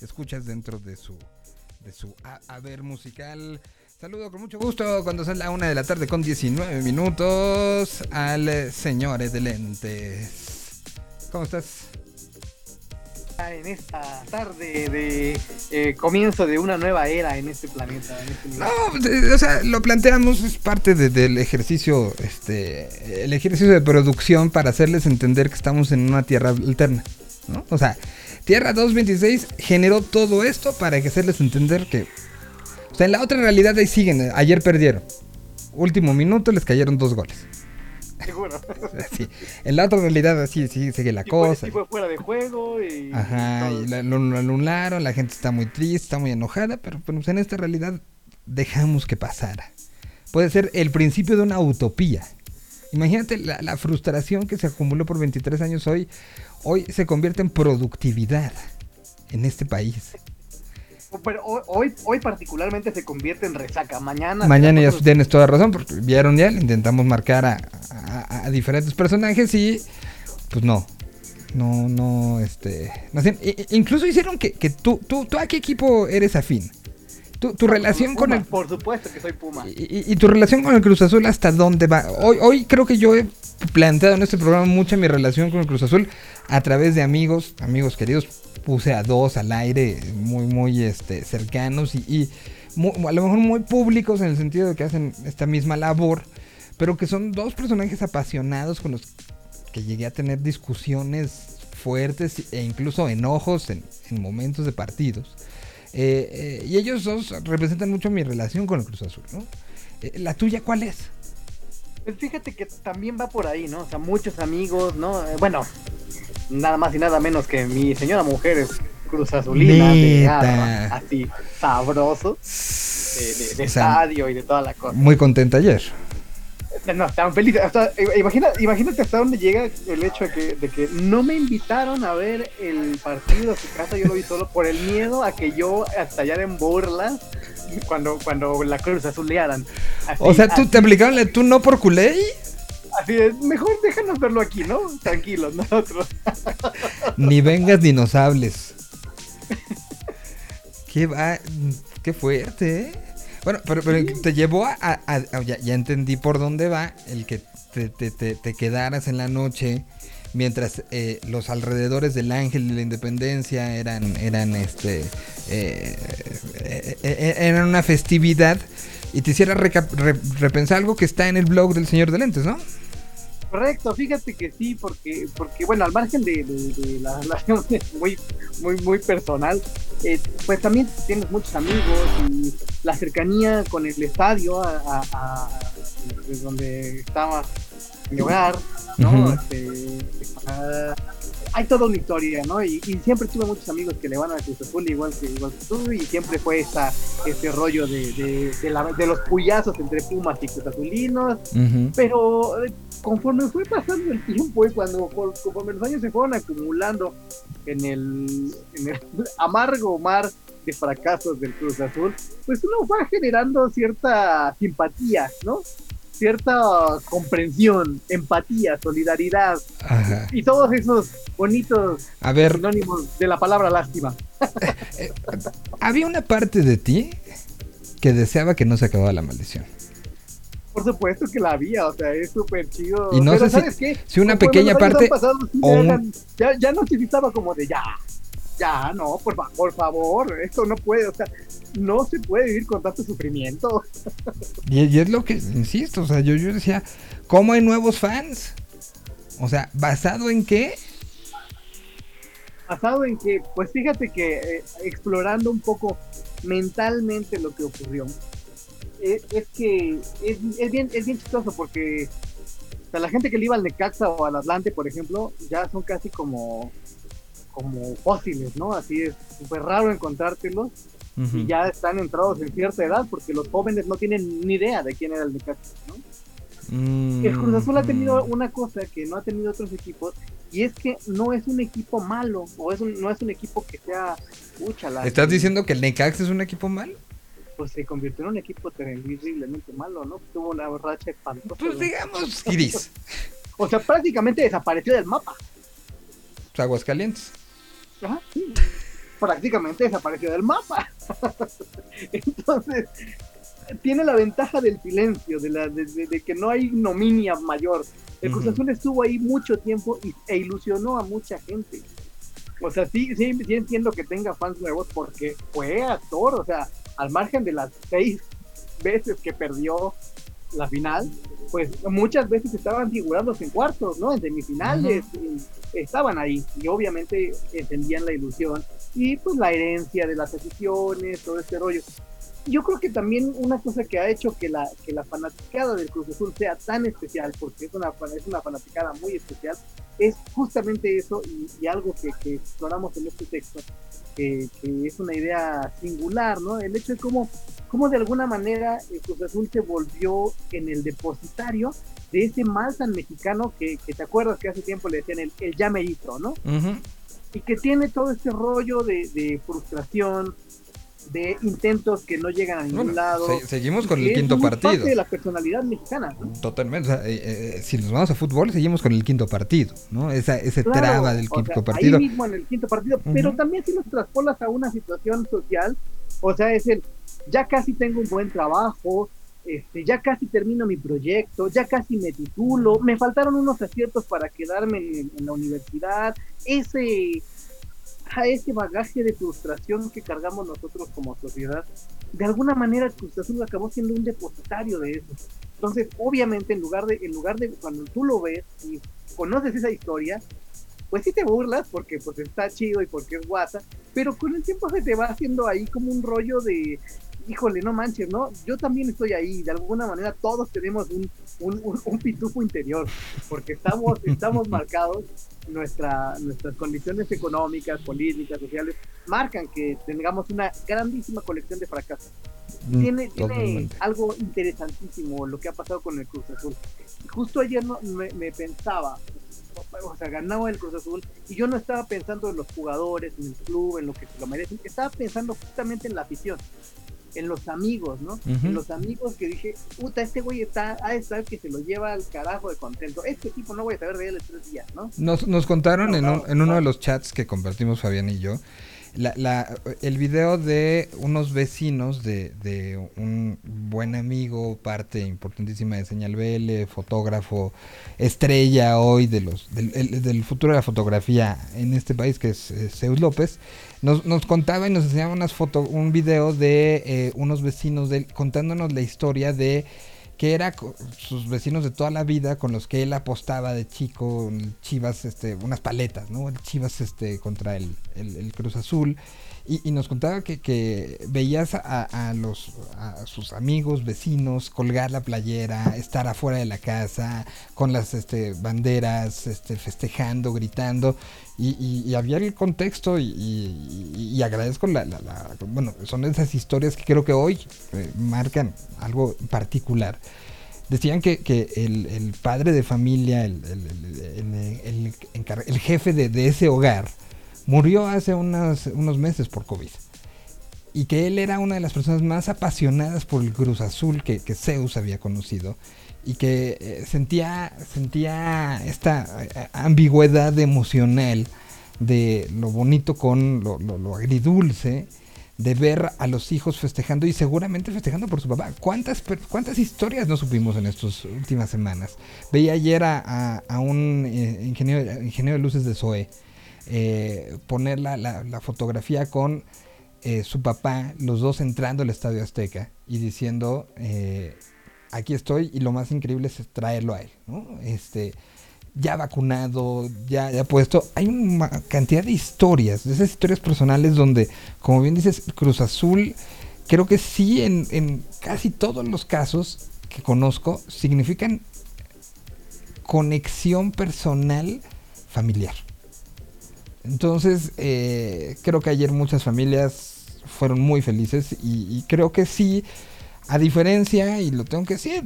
Escuchas dentro de su de su haber musical. Saludo con mucho gusto cuando son la una de la tarde con 19 minutos al eh, señores de lentes. ¿Cómo estás? en esta tarde de eh, comienzo de una nueva era en este planeta. En este No, pues, eh, o sea, lo planteamos, es parte de- del ejercicio, este, el ejercicio de producción para hacerles entender que estamos en una tierra alterna, ¿no? O sea, Tierra 226 generó todo esto para que hacerles entender que, o sea, en la otra realidad ahí siguen, eh, ayer perdieron, último minuto les cayeron dos goles, Seguro. en la otra realidad así, sí, sigue la Sí fue, cosa. sí fue fuera de juego y. Ajá, y la- lo, lo anularon, la gente está muy triste, está muy enojada, pero pues, en esta realidad dejamos que pasara. Puede ser el principio de una utopía. Imagínate la, la frustración que se acumuló por 23 años hoy, hoy se convierte en productividad en este país. Pero hoy, hoy, hoy particularmente se convierte en resaca. Mañana. Mañana ya tienes toda razón, porque vieron ya, le intentamos marcar a, a- a diferentes personajes y pues no. No, no, este. no incluso hicieron que, que tú, tú, tú a qué equipo eres afín. Tu, tu relación con el. Por supuesto que soy Puma. Y, y- y tu relación con el Cruz Azul hasta dónde va. Hoy, hoy creo que yo he planteado en este programa mucha mi relación con el Cruz Azul a través de amigos, amigos queridos. Puse a dos al aire, muy, muy este, cercanos y, y mu- a lo mejor muy públicos en el sentido de que hacen esta misma labor, pero que son dos personajes apasionados con los que llegué a tener discusiones fuertes e incluso enojos en, en momentos de partidos. Eh, eh, y ellos dos representan mucho mi relación con el Cruz Azul, ¿no? Eh, ¿La tuya cuál es? Pues fíjate que también va por ahí, ¿no? O sea, muchos amigos, ¿no? Eh, bueno, nada más y nada menos que mi señora mujer es Cruz Azulina, de garra, así sabroso, de, de- de O sea, estadio y de toda la cosa. Muy contenta ayer. No, tan feliz. Hasta, eh, imagina, imagínate hasta dónde llega el hecho de que, de que no me invitaron a ver el partido a su casa, yo lo vi solo por el miedo a que yo estallara en burlas cuando, cuando la Cruz Azulearan. Así, O sea, tú así, te aplicaron tú no por culé. así de, mejor déjanos verlo aquí, ¿no? Tranquilos, nosotros. Ni vengas ni nos hables. Qué va, qué fuerte, ¿eh? Bueno, pero, pero te llevó a, a- a- ya, ya entendí por dónde va el que te, te- te- te quedaras en la noche mientras eh, los alrededores del Ángel de la Independencia eran, eran este, eh, eh, eh, eran una festividad y te hiciera re- repensar algo que está en el blog del Señor de Lentes, ¿no? Correcto, fíjate que sí, porque, porque bueno, al margen de, de- de la relación muy, muy, muy personal, eh, pues también tienes muchos amigos y la cercanía con el estadio, a, a- a- de donde estaba mi hogar, ¿no? Ujú. Este, ah, hay toda una historia, ¿no? Y, y siempre tuve muchos amigos que le van a Cruz Azul igual que, igual que tú, y siempre fue esta, este rollo de, de, de la- de los puyazos entre Pumas y Cruz Azulinos, pero eh, conforme fue pasando el tiempo y cuando por- conforme los años se fueron acumulando en el, en el amargo mar de fracasos del Cruz Azul, pues uno va generando cierta simpatía, ¿no? Cierta comprensión, empatía, solidaridad Ajá. y todos esos bonitos A ver, sinónimos de la palabra lástima. había una parte de ti que deseaba que no se acabara la maldición. Por supuesto que la había, o sea, es súper chido. Y no Pero sé si- ¿sabes qué? si una pequeña parte han pasado, sí, o ya, un- ya, ya no necesitaba como de ya, ya, no, por, fa- por favor, esto no puede, o sea, no se puede vivir con tanto sufrimiento. Y, y es lo que, insisto, o sea, yo, yo decía, ¿cómo hay nuevos fans? O sea, ¿basado en qué? Basado en que, pues fíjate que eh, explorando un poco mentalmente lo que ocurrió, eh, es que es, es bien, es bien chistoso porque o sea, la gente que le iba al Necaxa o al Atlante, por ejemplo, ya son casi como, como fósiles, ¿no? Así es súper raro encontrártelos y ya están entrados en cierta edad porque los jóvenes no tienen ni idea de quién era el Necaxa, ¿no? Mm, El Cruz Azul ha tenido una cosa que no ha tenido otros equipos y es que no es un equipo malo o es un- no es un equipo que sea úchala. ¿Estás diciendo que el Necax es un equipo mal? Pues se convirtió en un equipo terriblemente malo, ¿no? Tuvo una racha espantosa. Pues digamos gris. O sea, prácticamente desapareció del mapa. Aguascalientes. Ajá, sí. Prácticamente desapareció del mapa. Entonces, tiene la ventaja del silencio, de, la, de, de- de que no hay ignominia mayor. El Cruz. Azul estuvo ahí mucho tiempo y, e ilusionó a mucha gente. O sea, sí, sí, sí entiendo que tenga fans nuevos porque fue actor, o sea, al margen de las seis veces que perdió la final, pues muchas veces estaban figurándose en cuartos, ¿no? En semifinales, y estaban ahí y obviamente entendían la ilusión y pues la herencia de las aficiones, todo este rollo. Yo creo que también una cosa que ha hecho que la, que la fanaticada del Cruz Azul sea tan especial, porque es una, es una fanaticada muy especial, es justamente eso y, y algo que, que exploramos en este texto, que, que es una idea singular, ¿no? El hecho de cómo, cómo de alguna manera el Cruz Azul se volvió en el depositario de ese mal tan mexicano que, que te acuerdas que hace tiempo le decían el, el ya me hizo, ¿no? Y que tiene todo este rollo de, de frustración, de intentos que no llegan a ningún Bueno, lado. se- seguimos con el quinto partido. parte de la personalidad mexicana. ¿no? Totalmente. o sea, eh, eh, si nos vamos a fútbol, seguimos con el quinto partido, ¿no? Esa, ese Claro, traba del quinto sea, partido. Ahí mismo en el quinto partido, pero Ujú. también si los traspolas a una situación social, o sea, es el, ya casi tengo un buen trabajo, este, ya casi termino mi proyecto, ya casi me titulo, me faltaron unos aciertos para quedarme en, en la universidad, ese, a ese bagaje de frustración que cargamos nosotros como sociedad, de alguna manera Cruz Azul acabó siendo un depositario de eso. Entonces, obviamente, en lugar de, en lugar de cuando tú lo ves y conoces esa historia, pues sí te burlas porque pues está chido y porque es guata, pero con el tiempo se te va haciendo ahí como un rollo de, híjole, no manches, ¿no? Yo también estoy ahí, de alguna manera todos tenemos un, un, un- un pitufo interior, porque estamos, estamos marcados, nuestra, nuestras condiciones económicas, políticas, sociales, marcan que tengamos una grandísima colección de fracasos. Mm, Tiene, tiene algo interesantísimo lo que ha pasado con el Cruz Azul. Justo ayer no, me, me pensaba, o sea, ganaba el Cruz Azul y yo no estaba pensando en los jugadores, en el club, en lo que se lo merecen, estaba pensando justamente en la afición, en los amigos, ¿no? En los amigos que dije, puta, este güey está, a estar que se lo lleva al carajo de contento. Este tipo no voy a saber de él en tres días, ¿no? Nos, nos contaron No, en, un- en uno no. de los chats que compartimos Fabián y yo, la, la- el video de unos vecinos de, de un buen amigo, parte importantísima de Señal BL, fotógrafo, estrella hoy de los del, el- del futuro de la fotografía en este país, que es Zeus López, nos, nos contaba y nos enseñaba unas foto, un video de eh, unos vecinos de contándonos la historia de que era sus vecinos de toda la vida con los que él apostaba de chico, Chivas, este, unas paletas, ¿no? El Chivas este, contra el- el Cruz Azul. Y, nos contaba que, que veías a, sus amigos, vecinos, colgar la playera, estar afuera de la casa, con las este, banderas, este, festejando, gritando. Y, y- y había el contexto y, y- agradezco la, la- la- Bueno, son esas historias que creo que hoy eh, marcan algo particular. Decían que, el, padre de familia, el, el- el- jefe de ese hogar, murió hace unos, unos meses por COVID. Y que él era una de las personas más apasionadas por el Cruz Azul que, que Zeus había conocido. Y que eh, sentía, sentía esta eh, ambigüedad emocional de lo bonito con lo, lo- lo agridulce de ver a los hijos festejando y seguramente festejando por su papá. ¿Cuántas, cuántas historias no supimos en estas últimas semanas? Veía ayer a, a- un eh, ingeniero, ingeniero de luces de SOE eh, poner la, la- la fotografía con eh, su papá, los dos entrando al Estadio Azteca y diciendo, eh, aquí estoy y lo más increíble es traerlo a él, ¿no? Este, ya vacunado, ya, puesto. Hay una cantidad de historias, de esas historias personales donde, como bien dices, Cruz Azul, creo que sí en casi todos los casos que conozco, significan conexión personal familiar. Entonces, eh, creo que ayer muchas familias fueron muy felices y, creo que sí, a diferencia, y lo tengo que decir,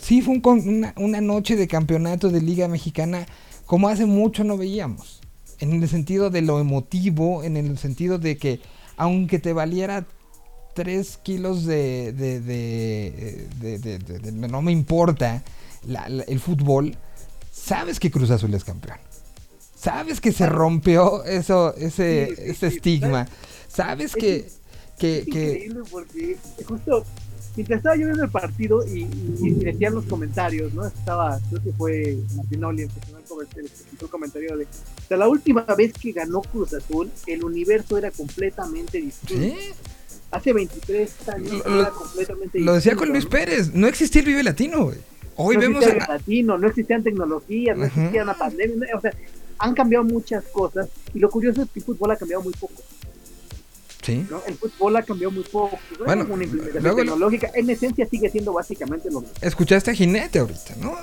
sí fue un una, una noche de campeonato de Liga Mexicana como hace mucho no veíamos. En el sentido de lo emotivo, en el sentido de que aunque te valiera 3 kilos de, de, de- no me importa la- el fútbol, sabes que Cruz Azul es campeón. Sabes que se rompió eso, ese, Sí, sí, ese sí, estigma. Sabes que, que, Es que increíble porque justo mientras estaba yo viendo el partido y, y- y decían los comentarios, ¿no? Estaba, creo que fue Martinoli el que hizo el comentario, que de, o sea, la última vez que ganó Cruz Azul, el universo era completamente distinto. ¿sí? Hace 23 años Lo- era completamente Lo decía distinto, con Luis. Pérez, no existía el Vive Latino, güey. Hoy no vemos existía a, latino, no existían tecnologías, no Ajá. existía la pandemia, no- o sea, han cambiado muchas cosas y lo curioso es que el fútbol ha cambiado muy poco. Sí. ¿no? El fútbol ha cambiado muy poco. ¿no? Bueno, una implementación luego tecnológica. En esencia sigue siendo básicamente lo mismo. Escuchaste a Jinete ahorita, ¿no?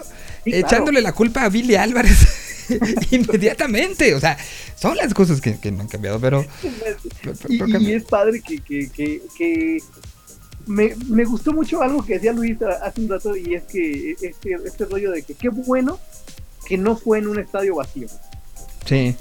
Sí, claro. Echándole la culpa a Billy Álvarez inmediatamente. O sea, son las cosas que, que no han cambiado, pero. Y, y es padre que, que, que, que me, me gustó mucho algo que decía Luis hace un rato y es que este, este rollo de que qué bueno que no fue en un estadio vacío. Sí.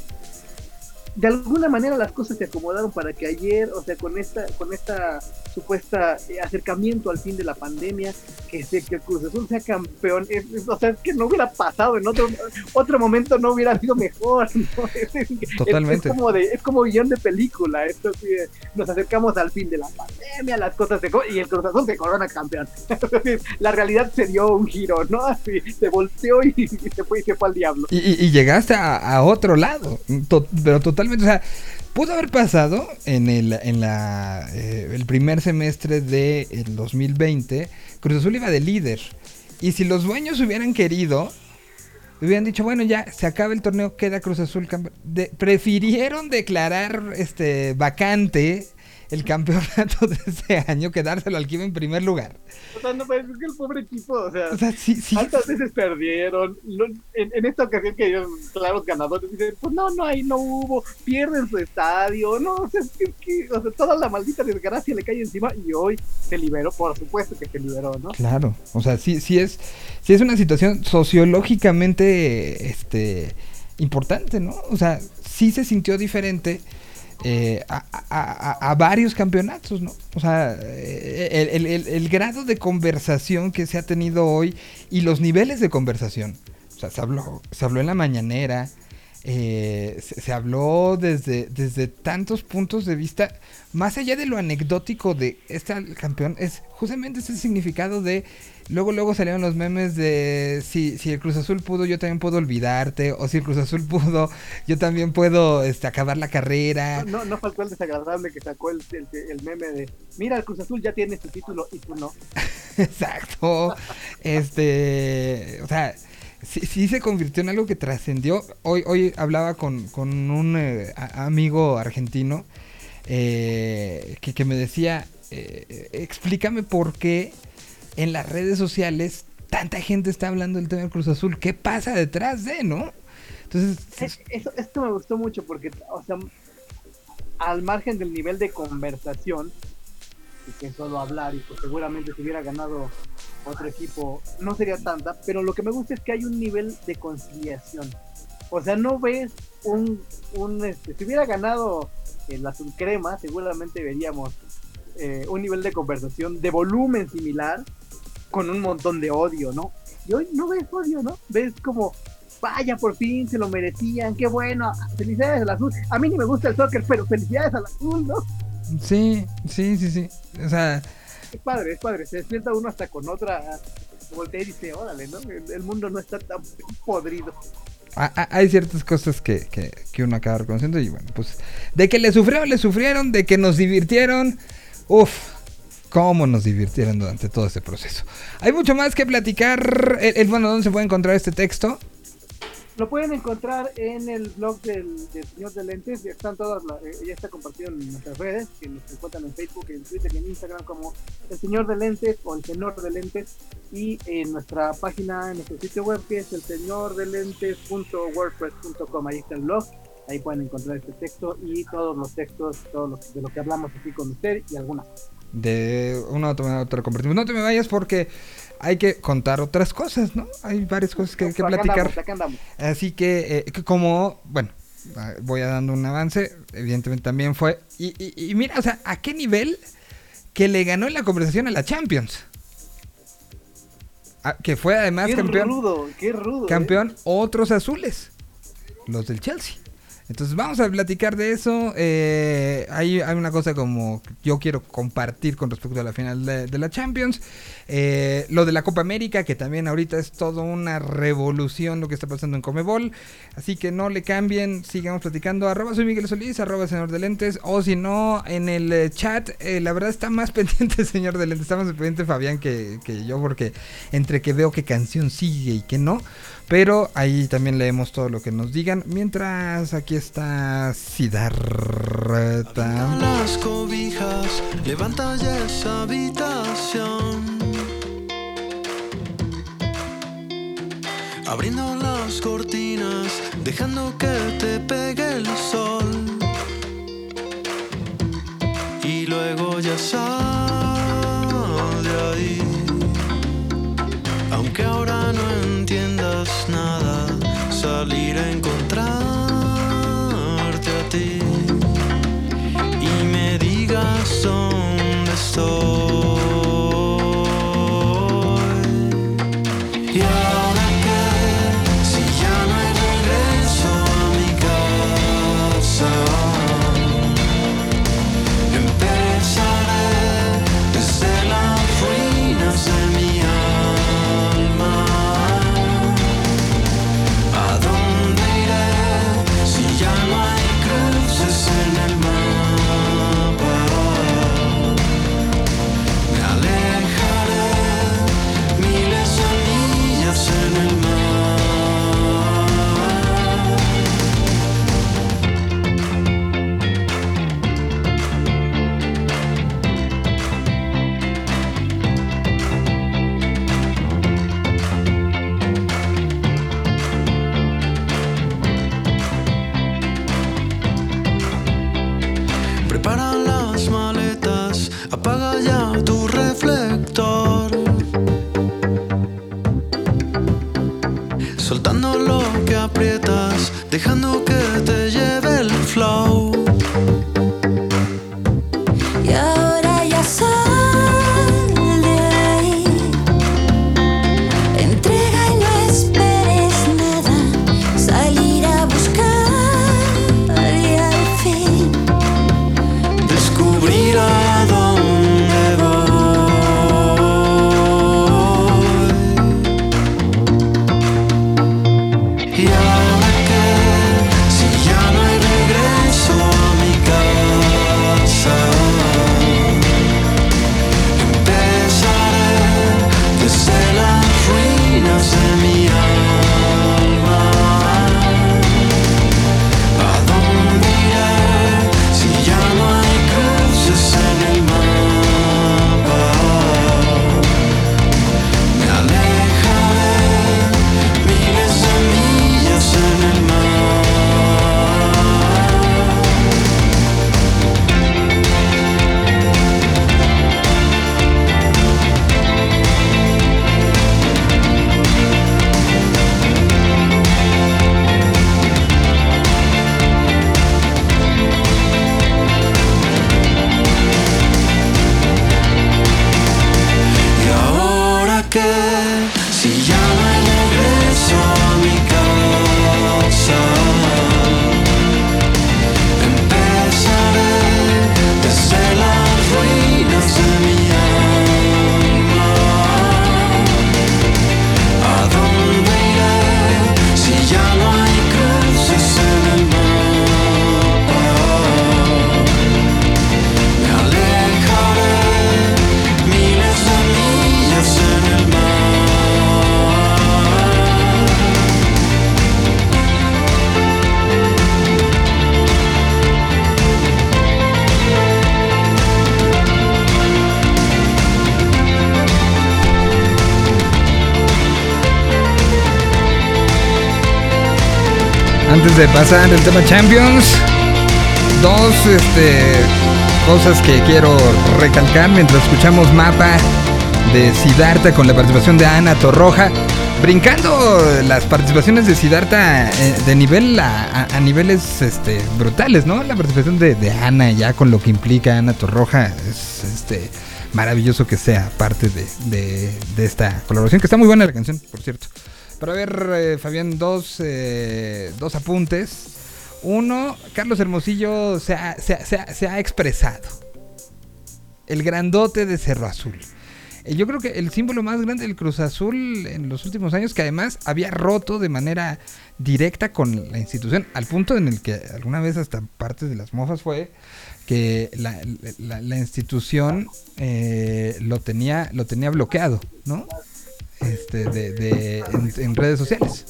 De alguna manera las cosas se acomodaron para que ayer, o sea, con esta, con esta supuesta eh, acercamiento al fin de la pandemia, que, se, que el Cruz Azul sea campeón, es- es- o sea, es que no hubiera pasado en otro otro momento no hubiera sido mejor, ¿no? Es, Totalmente. Es, como de, es como guion de película, esto sí, eh, nos acercamos al fin de la pandemia, las cosas se y el Cruz Azul se corona campeón. la realidad se dio un giro, ¿no? Así, se volteó y, y se fue y se fue al diablo. Y, y- y llegaste a, a otro lado, to- pero totalmente, o sea, pudo haber pasado en el, en la, eh, el primer semestre del 2020, Cruz Azul iba de líder. Y si los dueños hubieran querido, hubieran dicho, bueno, ya se acaba el torneo, queda Cruz Azul campeón. De- prefirieron declarar este vacante el campeonato de ese año que dárselo al iba en primer lugar. O sea, no, pues, es que el pobre equipo, o sea, O sea, sí, sí. ¿Cuántas veces perdieron? En, en esta ocasión que ellos, claros ganadores, dicen, pues no, no, ahí no hubo, pierden su estadio, no, o sea, es que, es que, o sea, toda la maldita desgracia le cae encima y hoy se liberó, por supuesto que se liberó, ¿no? Claro, o sea, sí, sí es, sí es una situación sociológicamente, este, importante, ¿no? O sea, sí se sintió diferente eh, a, a- a- varios campeonatos, ¿no? O sea, eh, el, el- el- grado de conversación que se ha tenido hoy y los niveles de conversación. O sea, se habló, se habló en la mañanera, eh, se, habló desde, desde tantos puntos de vista, más allá de lo anecdótico de este campeón, es justamente ese significado de, luego luego salieron los memes de si, si el Cruz Azul pudo, yo también puedo olvidarte, o si el Cruz Azul pudo, yo también puedo este, acabar la carrera. No, no faltó el desagradable que sacó el, el, el meme de, mira, el Cruz Azul ya tiene su título y tú no. Exacto. Este, o sea, sí, sí se convirtió en algo que trascendió. Hoy, hoy hablaba con, con un eh, amigo argentino eh, que, que me decía, eh, explícame por qué en las redes sociales tanta gente está hablando del tema del Cruz Azul. ¿Qué pasa detrás de, no? Entonces, Es- Eso, esto me gustó mucho porque, o sea, al margen del nivel de conversación, y que solo hablar, y pues seguramente si hubiera ganado otro equipo no sería tanta, pero lo que me gusta es que hay un nivel de conciliación. O sea, no ves un, un este, si hubiera ganado el azul crema, seguramente veríamos eh, un nivel de conversación de volumen similar con un montón de odio, ¿no? Y hoy no ves odio, ¿no? Ves como, vaya, por fin se lo merecían, qué bueno, felicidades al azul. A mí ni me gusta el soccer, pero felicidades al azul, ¿no? sí, sí, sí, sí. O sea, Es padre, es padre. Se despierta uno hasta con otra. Voltea y dice, órale, ¿no? El, el mundo no está tan podrido. hay ciertas cosas que, que, que uno acaba reconociendo y bueno, pues de que le sufrieron, le sufrieron, de que nos divirtieron, uff, cómo nos divirtieron durante todo este proceso. Hay mucho más que platicar, el, el- bueno, ¿dónde se puede encontrar este texto? Lo pueden encontrar en el blog del, Señor de Lentes. Ya están todas, la- eh, está compartido en nuestras redes, que nos encuentran en Facebook, en Twitter y en Instagram como El Señor de Lentes o El Señor de Lentes. Y en nuestra página, en nuestro sitio web, que es el señordelentes.wordpress.com. Ahí está el blog. Ahí pueden encontrar este texto y todos los textos, todos los, de lo que hablamos aquí con usted y algunas. De una otra manera otra convertimos. No te me vayas porque hay que contar otras cosas, ¿no? Hay varias cosas que, que Acá platicar. andamos, acá andamos. Así que, eh, que como, bueno, voy a dando un avance, evidentemente también fue. Y, y- y mira, o sea, ¿a qué nivel que le ganó en la conversación a la Champions? Ah, que fue además Qué campeón. rudo, qué rudo. ¿eh? campeón otros azules, los del Chelsea. Entonces vamos a platicar de eso. Eh, hay, una cosa como yo quiero compartir con respecto a la final de, de la Champions. Eh, lo de la Copa América, que también ahorita es toda una revolución lo que está pasando en Comebol. Así que no le cambien, sigamos platicando. Arroba soy Miguel Solís, arroba señor de lentes. O si no, en el eh, chat, eh, la verdad está más pendiente señor de lentes. Está más pendiente Fabián que, que yo, porque entre que veo qué canción sigue y que no. Pero ahí también leemos todo lo que nos digan. Mientras aquí está Siddhartha. Las cobijas, levanta ya esa habitación. Abriendo las cortinas, dejando que te pegue el sol. Y luego ya sal de ahí. Aunque ahora salir a encontrarte a ti. Y me digas dónde aprietas, dejando Antes de pasar al tema Champions, dos este, cosas que quiero recalcar mientras escuchamos mapa de Siddhartha con la participación de Ana Torroja. Brincando las participaciones de Siddhartha eh, de nivel a, niveles este, brutales, ¿no? La participación de, Ana ya con lo que implica Ana Torroja es este maravilloso que sea parte de- de esta colaboración, que está muy buena la canción, por cierto. Pero a ver, eh, Fabián, dos, eh, dos apuntes. Uno, Carlos Hermosillo se ha, se se se ha expresado. El grandote de Cerro Azul. Eh, Yo creo que el símbolo más grande del Cruz Azul en los últimos años, que además había roto de manera directa con la institución, al punto en el que alguna vez hasta parte de las mofas fue que la institución eh, lo tenía lo tenía bloqueado, ¿no? Este, de, de- en, en redes sociales.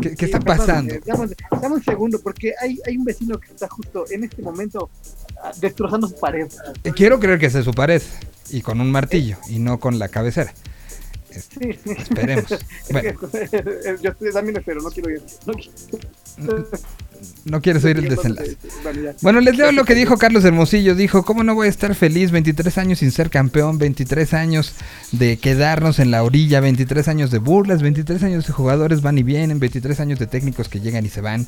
¿Qué, qué Sí, está pasando? eh, Dame, dame un segundo, porque hay, hay un vecino que está justo en este momento ah, destrozando su pared. Eh, Quiero creer que es su pared y con un martillo y no con la cabecera. Este, Sí. Esperemos. Bueno. Yo estoy- también espero, no quiero ir. No quiero- No quieres oír el desenlace. Bueno, les leo lo que dijo Carlos Hermosillo. Dijo, ¿cómo no voy a estar feliz? 23 años sin ser campeón, 23 años de quedarnos en la orilla, 23 años de burlas, 23 años de jugadores van y vienen, 23 años de técnicos que llegan y se van,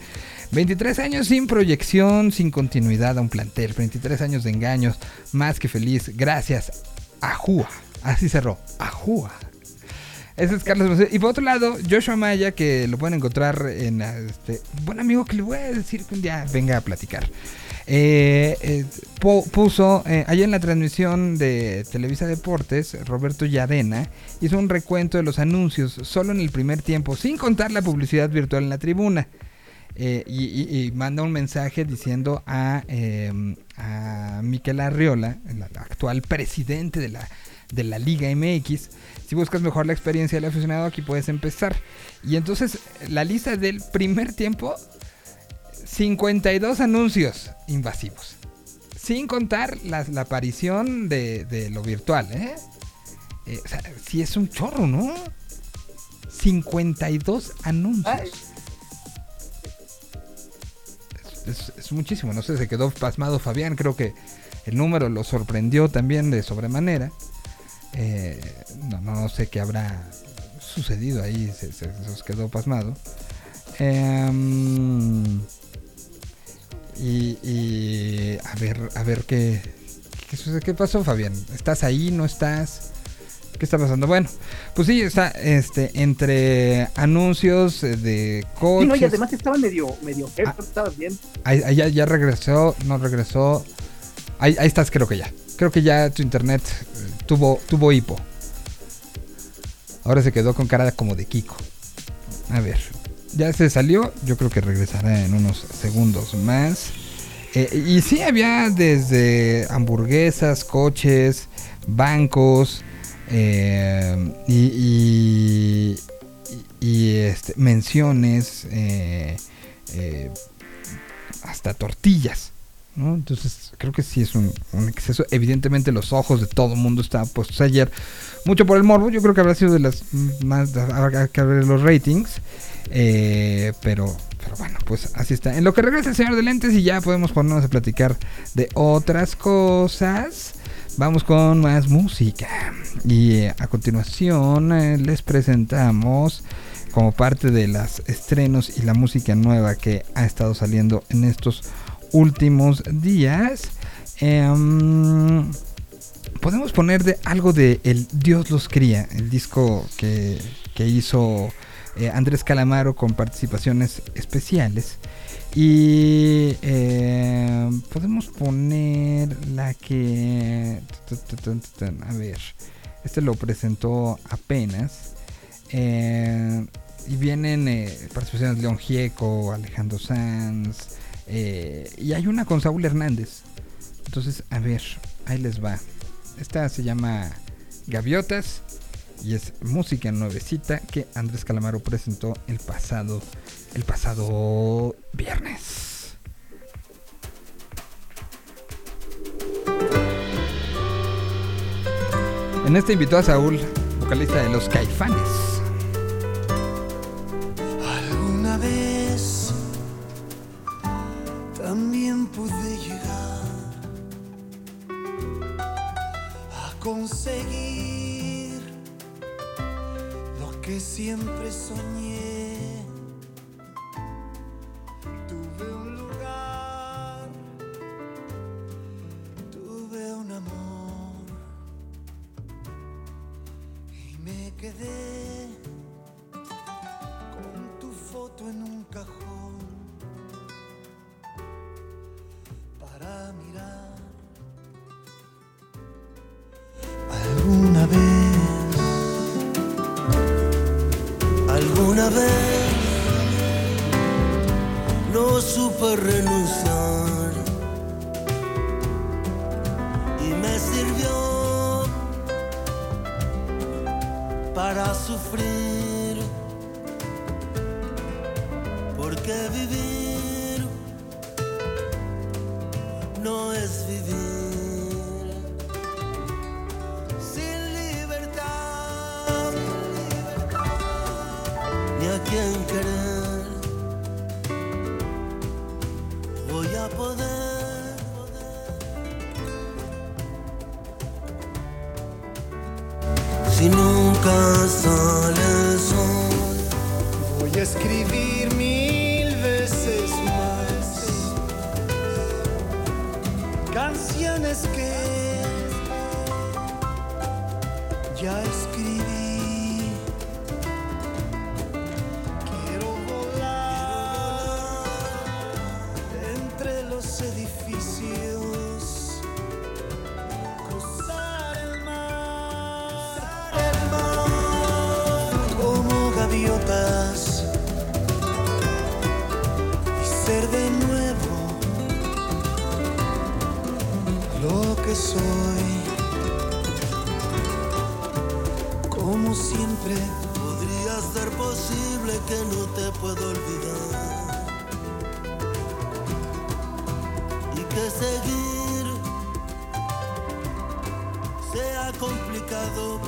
23 años sin proyección, sin continuidad a un plantel, 23 años de engaños, más que feliz. Gracias, Ajúa. Así cerró, Ajúa. Ese es Carlos Hermosillo. Y por otro lado, Joshua Maya, que lo pueden encontrar en este buen amigo que le voy a decir que un día venga a platicar. Eh, eh, pu- puso eh, en la transmisión de Televisa Deportes, Roberto Llarena hizo un recuento de los anuncios solo en el primer tiempo, sin contar la publicidad virtual en la tribuna. Eh, y, manda un mensaje diciendo a, eh, a Miquel Arriola, el actual presidente de la, de la Liga MX, si buscas mejor la experiencia del aficionado, aquí puedes empezar. Y entonces, la lista del primer tiempo, 52 anuncios invasivos. Sin contar la, la aparición de, de lo virtual, ¿eh? Eh, O sea, sí es un chorro, ¿no? 52 anuncios. Ay. Es, es muchísimo, no sé, se quedó pasmado Fabián, creo que el número lo sorprendió también de sobremanera. Eh, no, no sé qué habrá sucedido ahí, se, se- quedó pasmado. Em, y, y a ver, a ver qué, qué, sucede. ¿Qué pasó, Fabián. ¿Estás ahí? ¿No estás? ¿Qué está pasando? Bueno, pues sí, está este entre anuncios eh, de Sí, coches. no, y además estaba medio, medio Ah. estabas bien. Ahí, ahí ya, ya regresó, no regresó. Ahí, ahí estás, creo que ya. Creo que ya tu internet eh, tuvo, tuvo hipo. Ahora se quedó con cara como de Kiko. A ver, ya se salió. Yo creo que regresará en unos segundos más. Eh, y sí, había desde hamburguesas, coches, bancos eh, y, este, menciones. eh, hasta tortillas. Entonces creo que sí es un, exceso. Evidentemente los ojos de todo mundo estaban puestos ayer. Mucho por el morbo. Yo creo que habrá sido de las más... Habrá que ver los ratings. Eh, pero, pero bueno, pues así está. En lo que regresa el señor de lentes y ya podemos ponernos a platicar de otras cosas. Vamos con más música. Y eh, a continuación eh, les presentamos como parte de los estrenos y la música nueva que ha estado saliendo en estos últimos días. em, podemos poner de algo de El Dios los cría, el disco que, que hizo eh, Andrés Calamaro con participaciones especiales. Y eh, podemos poner la que... A ver, este lo presentó apenas. Eh, y vienen eh, participaciones de León Gieco, Alejandro Sanz. Eh, y hay una con Saúl Hernández. Entonces, a ver, ahí les va. Esta se llama Gaviotas. Y es música nuevecita que Andrés Calamaro presentó el pasado, el pasado viernes. En este invitó a Saúl, vocalista de Los Caifanes. Alguna vez también pude llegar a conseguir lo que siempre soñé. Tuve un lugar, tuve un amor y me quedé con tu foto en un cajón. Alguna vez, alguna vez, no supe renunciar y me sirvió para sufrir, porque viví no es vivir sin libertad, ni a quien querer. Voy a poder si nunca sale el sol. Voy a escribir mil canciones que ya escribí. Que no te puedo olvidar. Y que seguir sea complicado.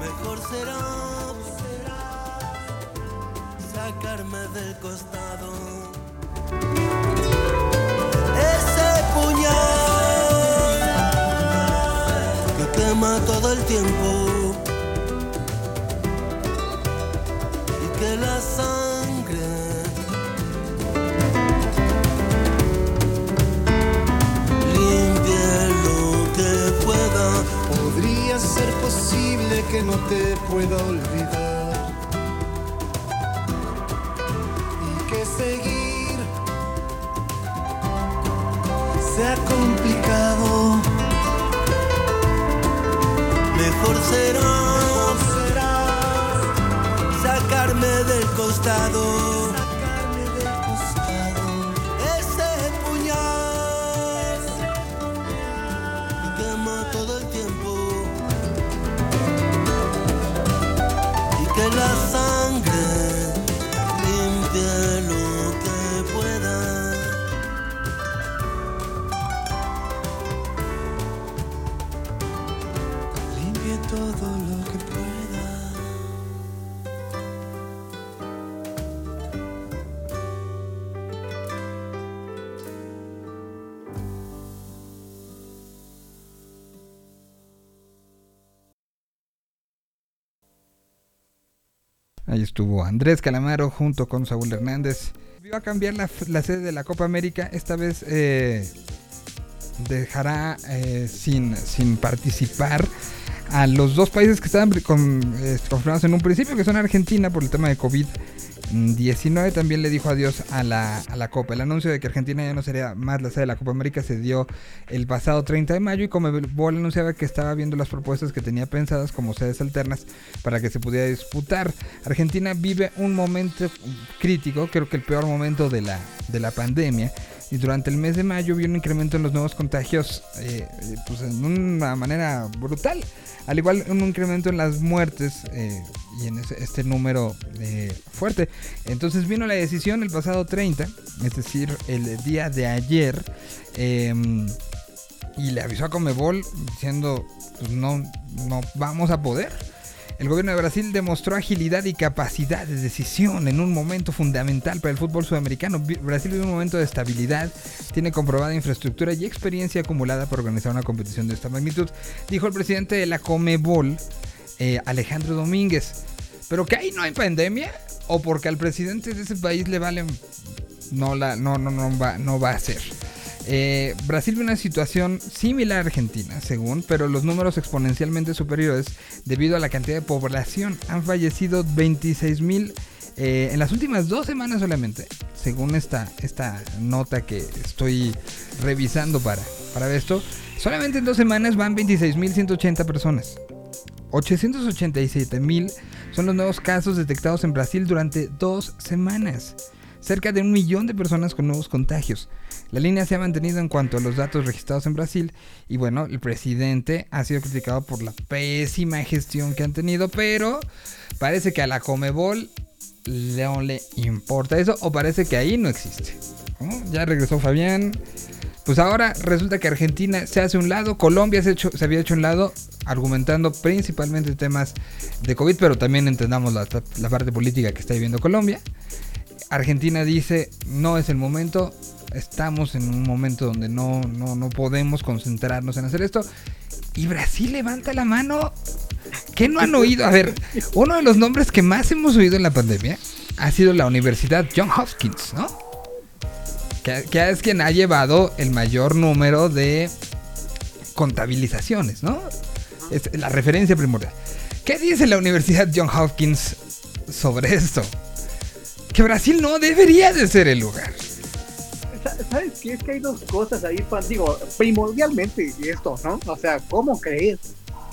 Mejor será sacarme del costado. Ese puñal que quema todo el tiempo no te pueda olvidar. Y que seguir sea complicado. mejor será sacarme del costado Andrés Calamaro junto con Saúl Hernández. Vio a cambiar la, la sede de la Copa América. Esta vez eh, dejará eh, sin, sin participar a los dos países que estaban con, eh, confirmados en un principio, que son Argentina por el tema de COVID-19. También le dijo adiós a la, a la Copa. El anuncio de que Argentina ya no sería más la sede de la Copa América se dio el pasado 30 de mayo y Comebol anunciaba que estaba viendo las propuestas que tenía pensadas como sedes alternas para que se pudiera disputar. Argentina vive un momento crítico, creo que el peor momento de la, de la pandemia. Y durante el mes de mayo vio un incremento en los nuevos contagios eh, eh, pues en una manera brutal. Al igual un incremento en las muertes eh, y en ese- este número eh, fuerte. Entonces vino la decisión el pasado 30, es decir, el día de ayer. em, y le avisó a Comebol diciendo, pues no, no vamos a poder. El gobierno de Brasil demostró agilidad y capacidad de decisión en un momento fundamental para el fútbol sudamericano. Brasil vive un momento de estabilidad, tiene comprobada infraestructura y experiencia acumulada para organizar una competición de esta magnitud, dijo el presidente de la Comebol, eh, Alejandro Domínguez. Pero que ahí no hay pandemia o porque al presidente de ese país le valen no la no no no va no va a ser. Eh, Brasil vive una situación similar a Argentina, según, pero los números exponencialmente superiores debido a la cantidad de población. Han fallecido 26 mil eh, en las últimas dos semanas solamente, según esta, esta nota que estoy revisando para, para esto. Solamente en dos semanas van 26.180 personas. 887 mil son los nuevos casos detectados en Brasil durante dos semanas. Cerca de un millón de personas con nuevos contagios. La línea se ha mantenido en cuanto a los datos registrados en Brasil. Y bueno, el presidente ha sido criticado por la pésima gestión que han tenido. Pero parece que a la Comebol no le importa eso. O parece que ahí no existe. Ya regresó Fabián. Pues ahora resulta que Argentina se hace un lado, Colombia se, había hecho un lado, argumentando principalmente temas de COVID, pero también entendamos la parte política que está viviendo Colombia. Argentina dice, no es el momento, estamos en un momento donde no, no, no podemos concentrarnos en hacer esto. Y Brasil levanta la mano. ¿Qué no han oído? A ver, uno de los nombres que más hemos oído en la pandemia ha sido la Universidad John Hopkins, ¿no? Que, que es quien ha llevado el mayor número de contabilizaciones, ¿no? Es la referencia primordial. ¿Qué dice la Universidad John Hopkins sobre esto? Que Brasil no debería de ser el lugar. Sa- ¿Sabes qué? Es que hay dos cosas ahí, Pan. Digo, primordialmente esto, ¿no? O sea, ¿cómo crees?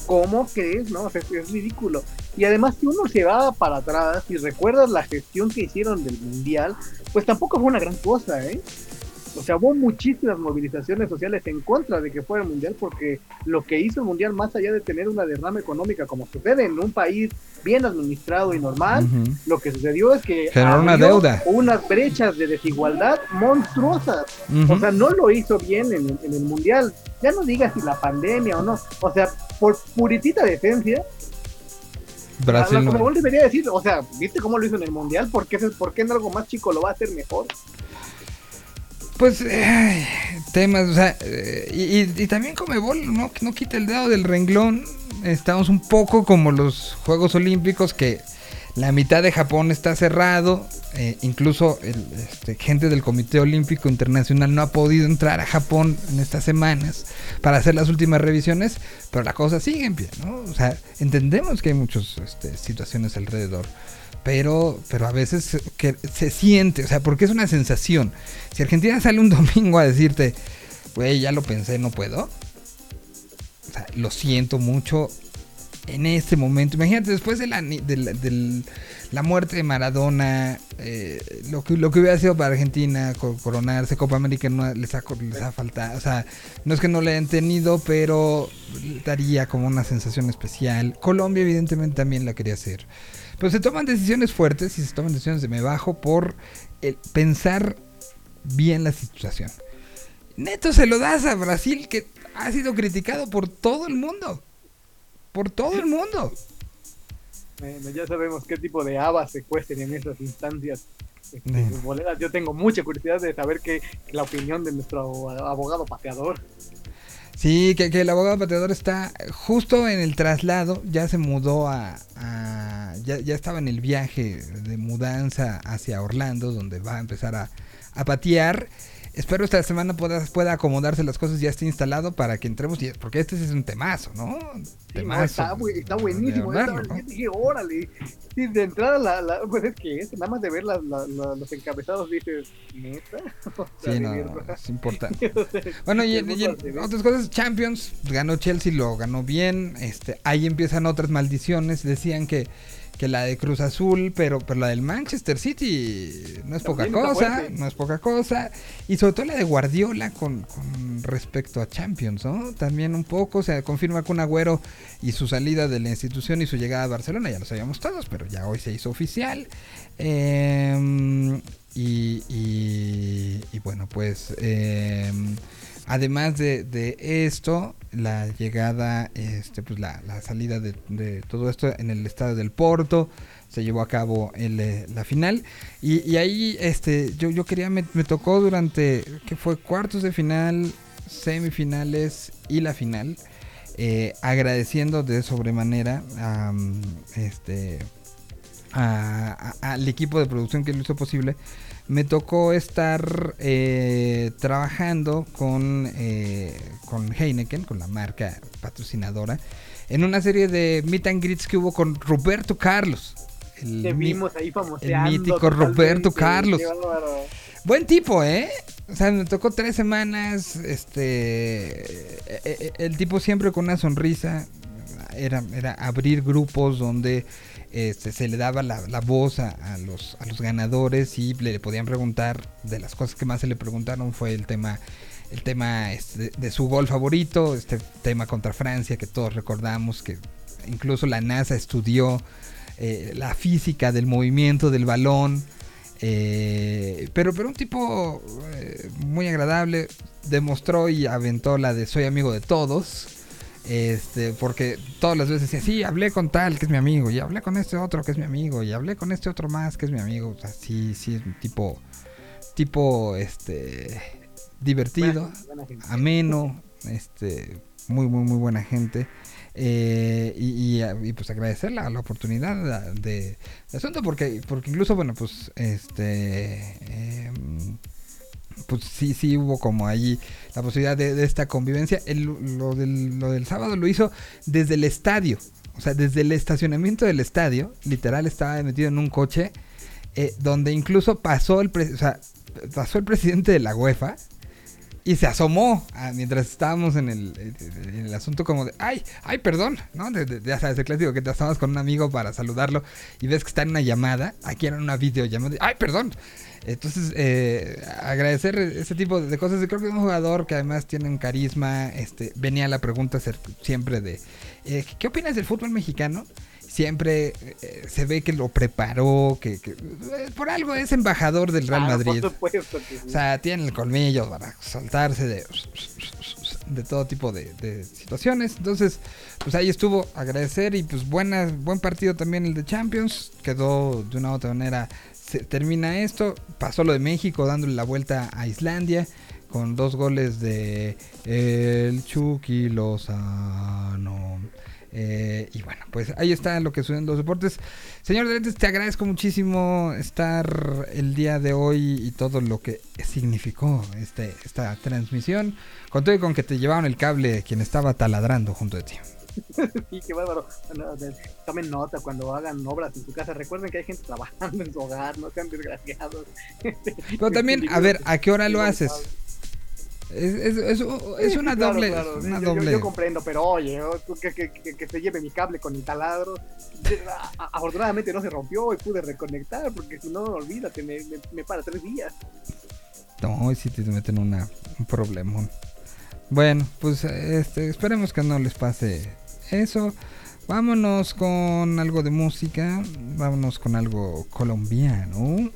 ¿Cómo crees? No, O es ridículo. Y además, si uno se va para atrás y recuerdas la gestión que hicieron del Mundial, pues tampoco fue una gran cosa, ¿eh? O sea, hubo muchísimas movilizaciones sociales en contra de que fuera el Mundial porque lo que hizo el Mundial, más allá de tener una derrama económica como sucede en un país bien administrado y normal, lo que sucedió es que Generó una deuda. unas brechas de desigualdad monstruosas. O sea, no lo hizo bien en, en el mundial. Ya no digas si la pandemia o no. O sea, por puritita decencia, Brasil la no. Debería decir, o sea, ¿viste cómo lo hizo en el mundial? ¿Por qué, por qué en algo más chico lo va a hacer mejor? Pues temas, o sea, eh, y, y- también Comebol no, no quita el dedo del renglón. Estamos un poco como los Juegos Olímpicos que la mitad de Japón está cerrado. eh, incluso el, este, gente del Comité Olímpico Internacional no ha podido entrar a Japón en estas semanas para hacer las últimas revisiones, pero la cosa sigue en pie, ¿no? O sea, entendemos que hay muchas este, situaciones alrededor. Pero, pero a veces que se siente, o sea, porque es una sensación. Si Argentina sale un domingo a decirte, güey, ya lo pensé, no puedo. O sea, lo siento mucho en este momento. Imagínate, después de la, de la, la muerte de Maradona, eh, lo, que, lo que hubiera sido para Argentina co- coronarse, Copa América no les ha, les ha faltado. O sea, no es que no le hayan tenido, pero daría como una sensación especial. Colombia, evidentemente, también la quería hacer. Pero se toman decisiones fuertes y se toman decisiones de me bajo por el pensar bien la situación. Neto se lo das a Brasil que ha sido criticado por todo el mundo. Por todo el mundo. Bueno, ya sabemos qué tipo de habas se cuesten en esas instancias este, Mm. Yo tengo mucha curiosidad de saber qué la opinión de nuestro abogado pateador. Sí, que, que el abogado pateador está justo en el traslado, ya se mudó a... ya, ya estaba en el viaje de mudanza hacia Orlando, donde va a empezar a, a patear. Espero esta semana pueda, pueda acomodarse las cosas, ya esté instalado para que entremos, y- porque este es un temazo, ¿no? Temazo. está, de buenísimo. hablarlo, órale. Sí, de entrada, la, la- pues es que es, nada más de ver la- los encabezados, dices, ¿neta? O sea, Sí, no, es importante. Bueno, y, y otras cosas, Champions, ganó Chelsea, lo ganó bien. Este, ahí empiezan otras maldiciones. Decían que, que la de Cruz Azul, pero, pero la del Manchester City no es poca También cosa, fuerte. no es poca cosa. Y sobre todo la de Guardiola con, con respecto a Champions, ¿no? También un poco se confirma con Agüero y su salida de la institución y su llegada a Barcelona, ya lo sabíamos todos, pero ya hoy se hizo oficial. Em, y, y- y bueno, pues em, además de, de esto, la llegada, este, pues la, la salida de, todo esto en el estadio del Porto, se llevó a cabo el, eh, la final. Y, y ahí este, yo, yo quería, me, me tocó durante, que fue cuartos de final, semifinales y la final. eh, agradeciendo de sobremanera a, este, a- al equipo de producción que lo hizo posible, me tocó estar eh, trabajando con, eh, con Heineken, con la marca patrocinadora, en una serie de meet and greets que hubo con Roberto Carlos. El, Te vimos ahí famoseando. mítico Roberto Carlos. Buen tipo, ¿eh? O sea, me tocó tres semanas. Este. eh, eh, El tipo siempre con una sonrisa. era, era abrir grupos donde este, se le daba la, voz a, a los, a los ganadores y le podían preguntar, de las cosas que más se le preguntaron fue el tema el tema este, de su gol favorito, este tema contra Francia que todos recordamos, que incluso la NASA estudió eh, la física del movimiento del balón. eh, pero, pero un tipo eh, muy agradable, demostró y aventó la de soy amigo de todos. Este, porque todas las veces decía, sí, hablé con tal que es mi amigo, y hablé con este otro que es mi amigo, y hablé con este otro más que es mi amigo. O sea, sí, sí, es un tipo, tipo, este, divertido, Buena- buena gente. ameno, este, muy, muy, muy buena gente. Eh, y, y, y, pues agradecer la, la oportunidad de, asunto porque porque incluso bueno pues este em, pues sí sí hubo como ahí la posibilidad de, esta convivencia El- lo, del, lo del sábado lo hizo desde el estadio o sea desde el estacionamiento del estadio literal estaba metido en un coche eh, donde incluso pasó el pre- pasó el presidente de la UEFA y se asomó ah, mientras estábamos en el, en el asunto como de, ay, ay, perdón, ¿no? De- ya sabes, el clásico que te asomas con un amigo para saludarlo y ves que está en una llamada, aquí era una videollamada, ay, perdón. Entonces, eh, agradecer ese tipo de cosas. Creo que es un jugador que además tiene un carisma. Este, venía la pregunta siempre de, eh, ¿qué opinas del fútbol mexicano? Siempre eh, se ve que lo preparó, que, que- eh, por algo es embajador del Real Ah, Madrid. Sí. O sea, tiene el colmillo para soltarse de, de todo tipo de, de situaciones. Entonces, pues ahí estuvo. Agradecer y pues buena, buen partido también el de Champions. Quedó de una u otra manera. Se termina esto. Pasó lo de México dándole la vuelta a Islandia. Con dos goles de el Chucky Lozano. Eh, y bueno, pues ahí está lo que suceden los deportes. Señor de Lentes, te agradezco muchísimo estar el día de hoy y todo lo que significó este, esta transmisión. Con con que te llevaron el cable quien estaba taladrando junto de ti. Sí, qué bárbaro. Bueno, tomen nota cuando hagan obras en su casa. Recuerden que hay gente trabajando en su hogar, no sean desgraciados. Pero también, a ver, ¿a qué hora lo haces? Es, es- es- es una Claro, doble. claro, sí, una yo- yo- doble. Yo, comprendo, pero oye. Tú que, que- que- que se lleve mi cable con el taladro. Afortunadamente no se rompió y pude reconectar, porque si no, olvídate, me, me, me para tres días. No, hoy sí te meten una, un problemón. Bueno, pues este, esperemos que no les pase eso. Vámonos con algo de música. Vámonos con algo colombiano.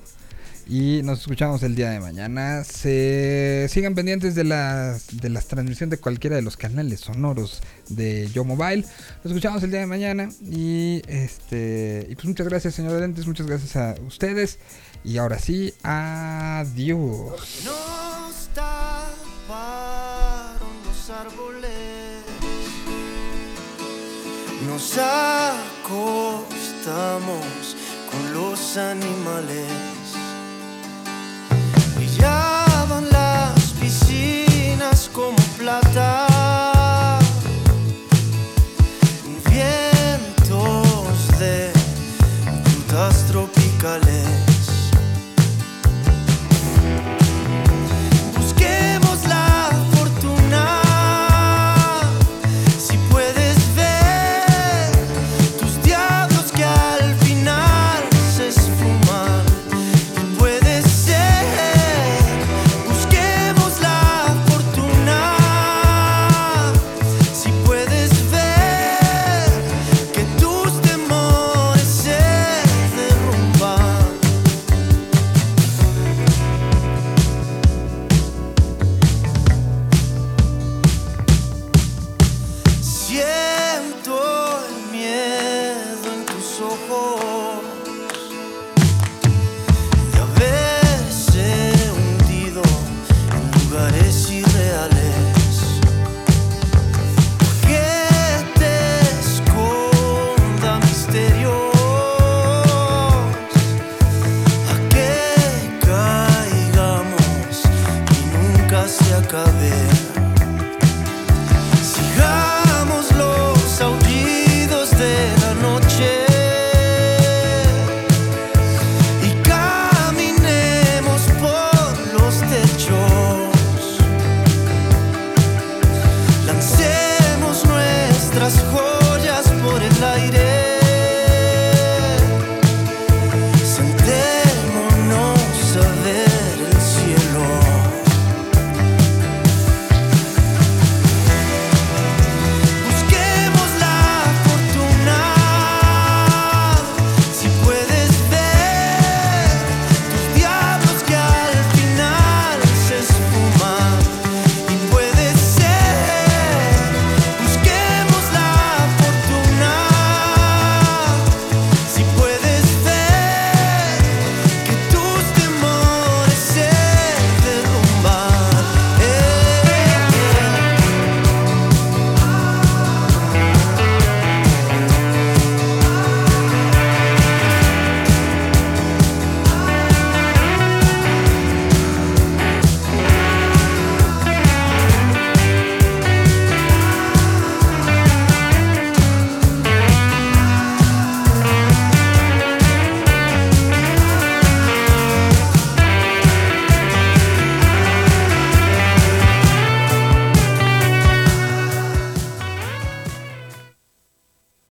Y nos escuchamos el día de mañana. Se sigan pendientes de las de las transmisiones de cualquiera de los canales sonoros de Yo Mobile. Nos escuchamos el día de mañana. Y este. Y pues muchas gracias, señor Dentes. Muchas gracias a ustedes. Y ahora sí, adiós. nos acostamos con los animales. Y ya van las piscinas como plata.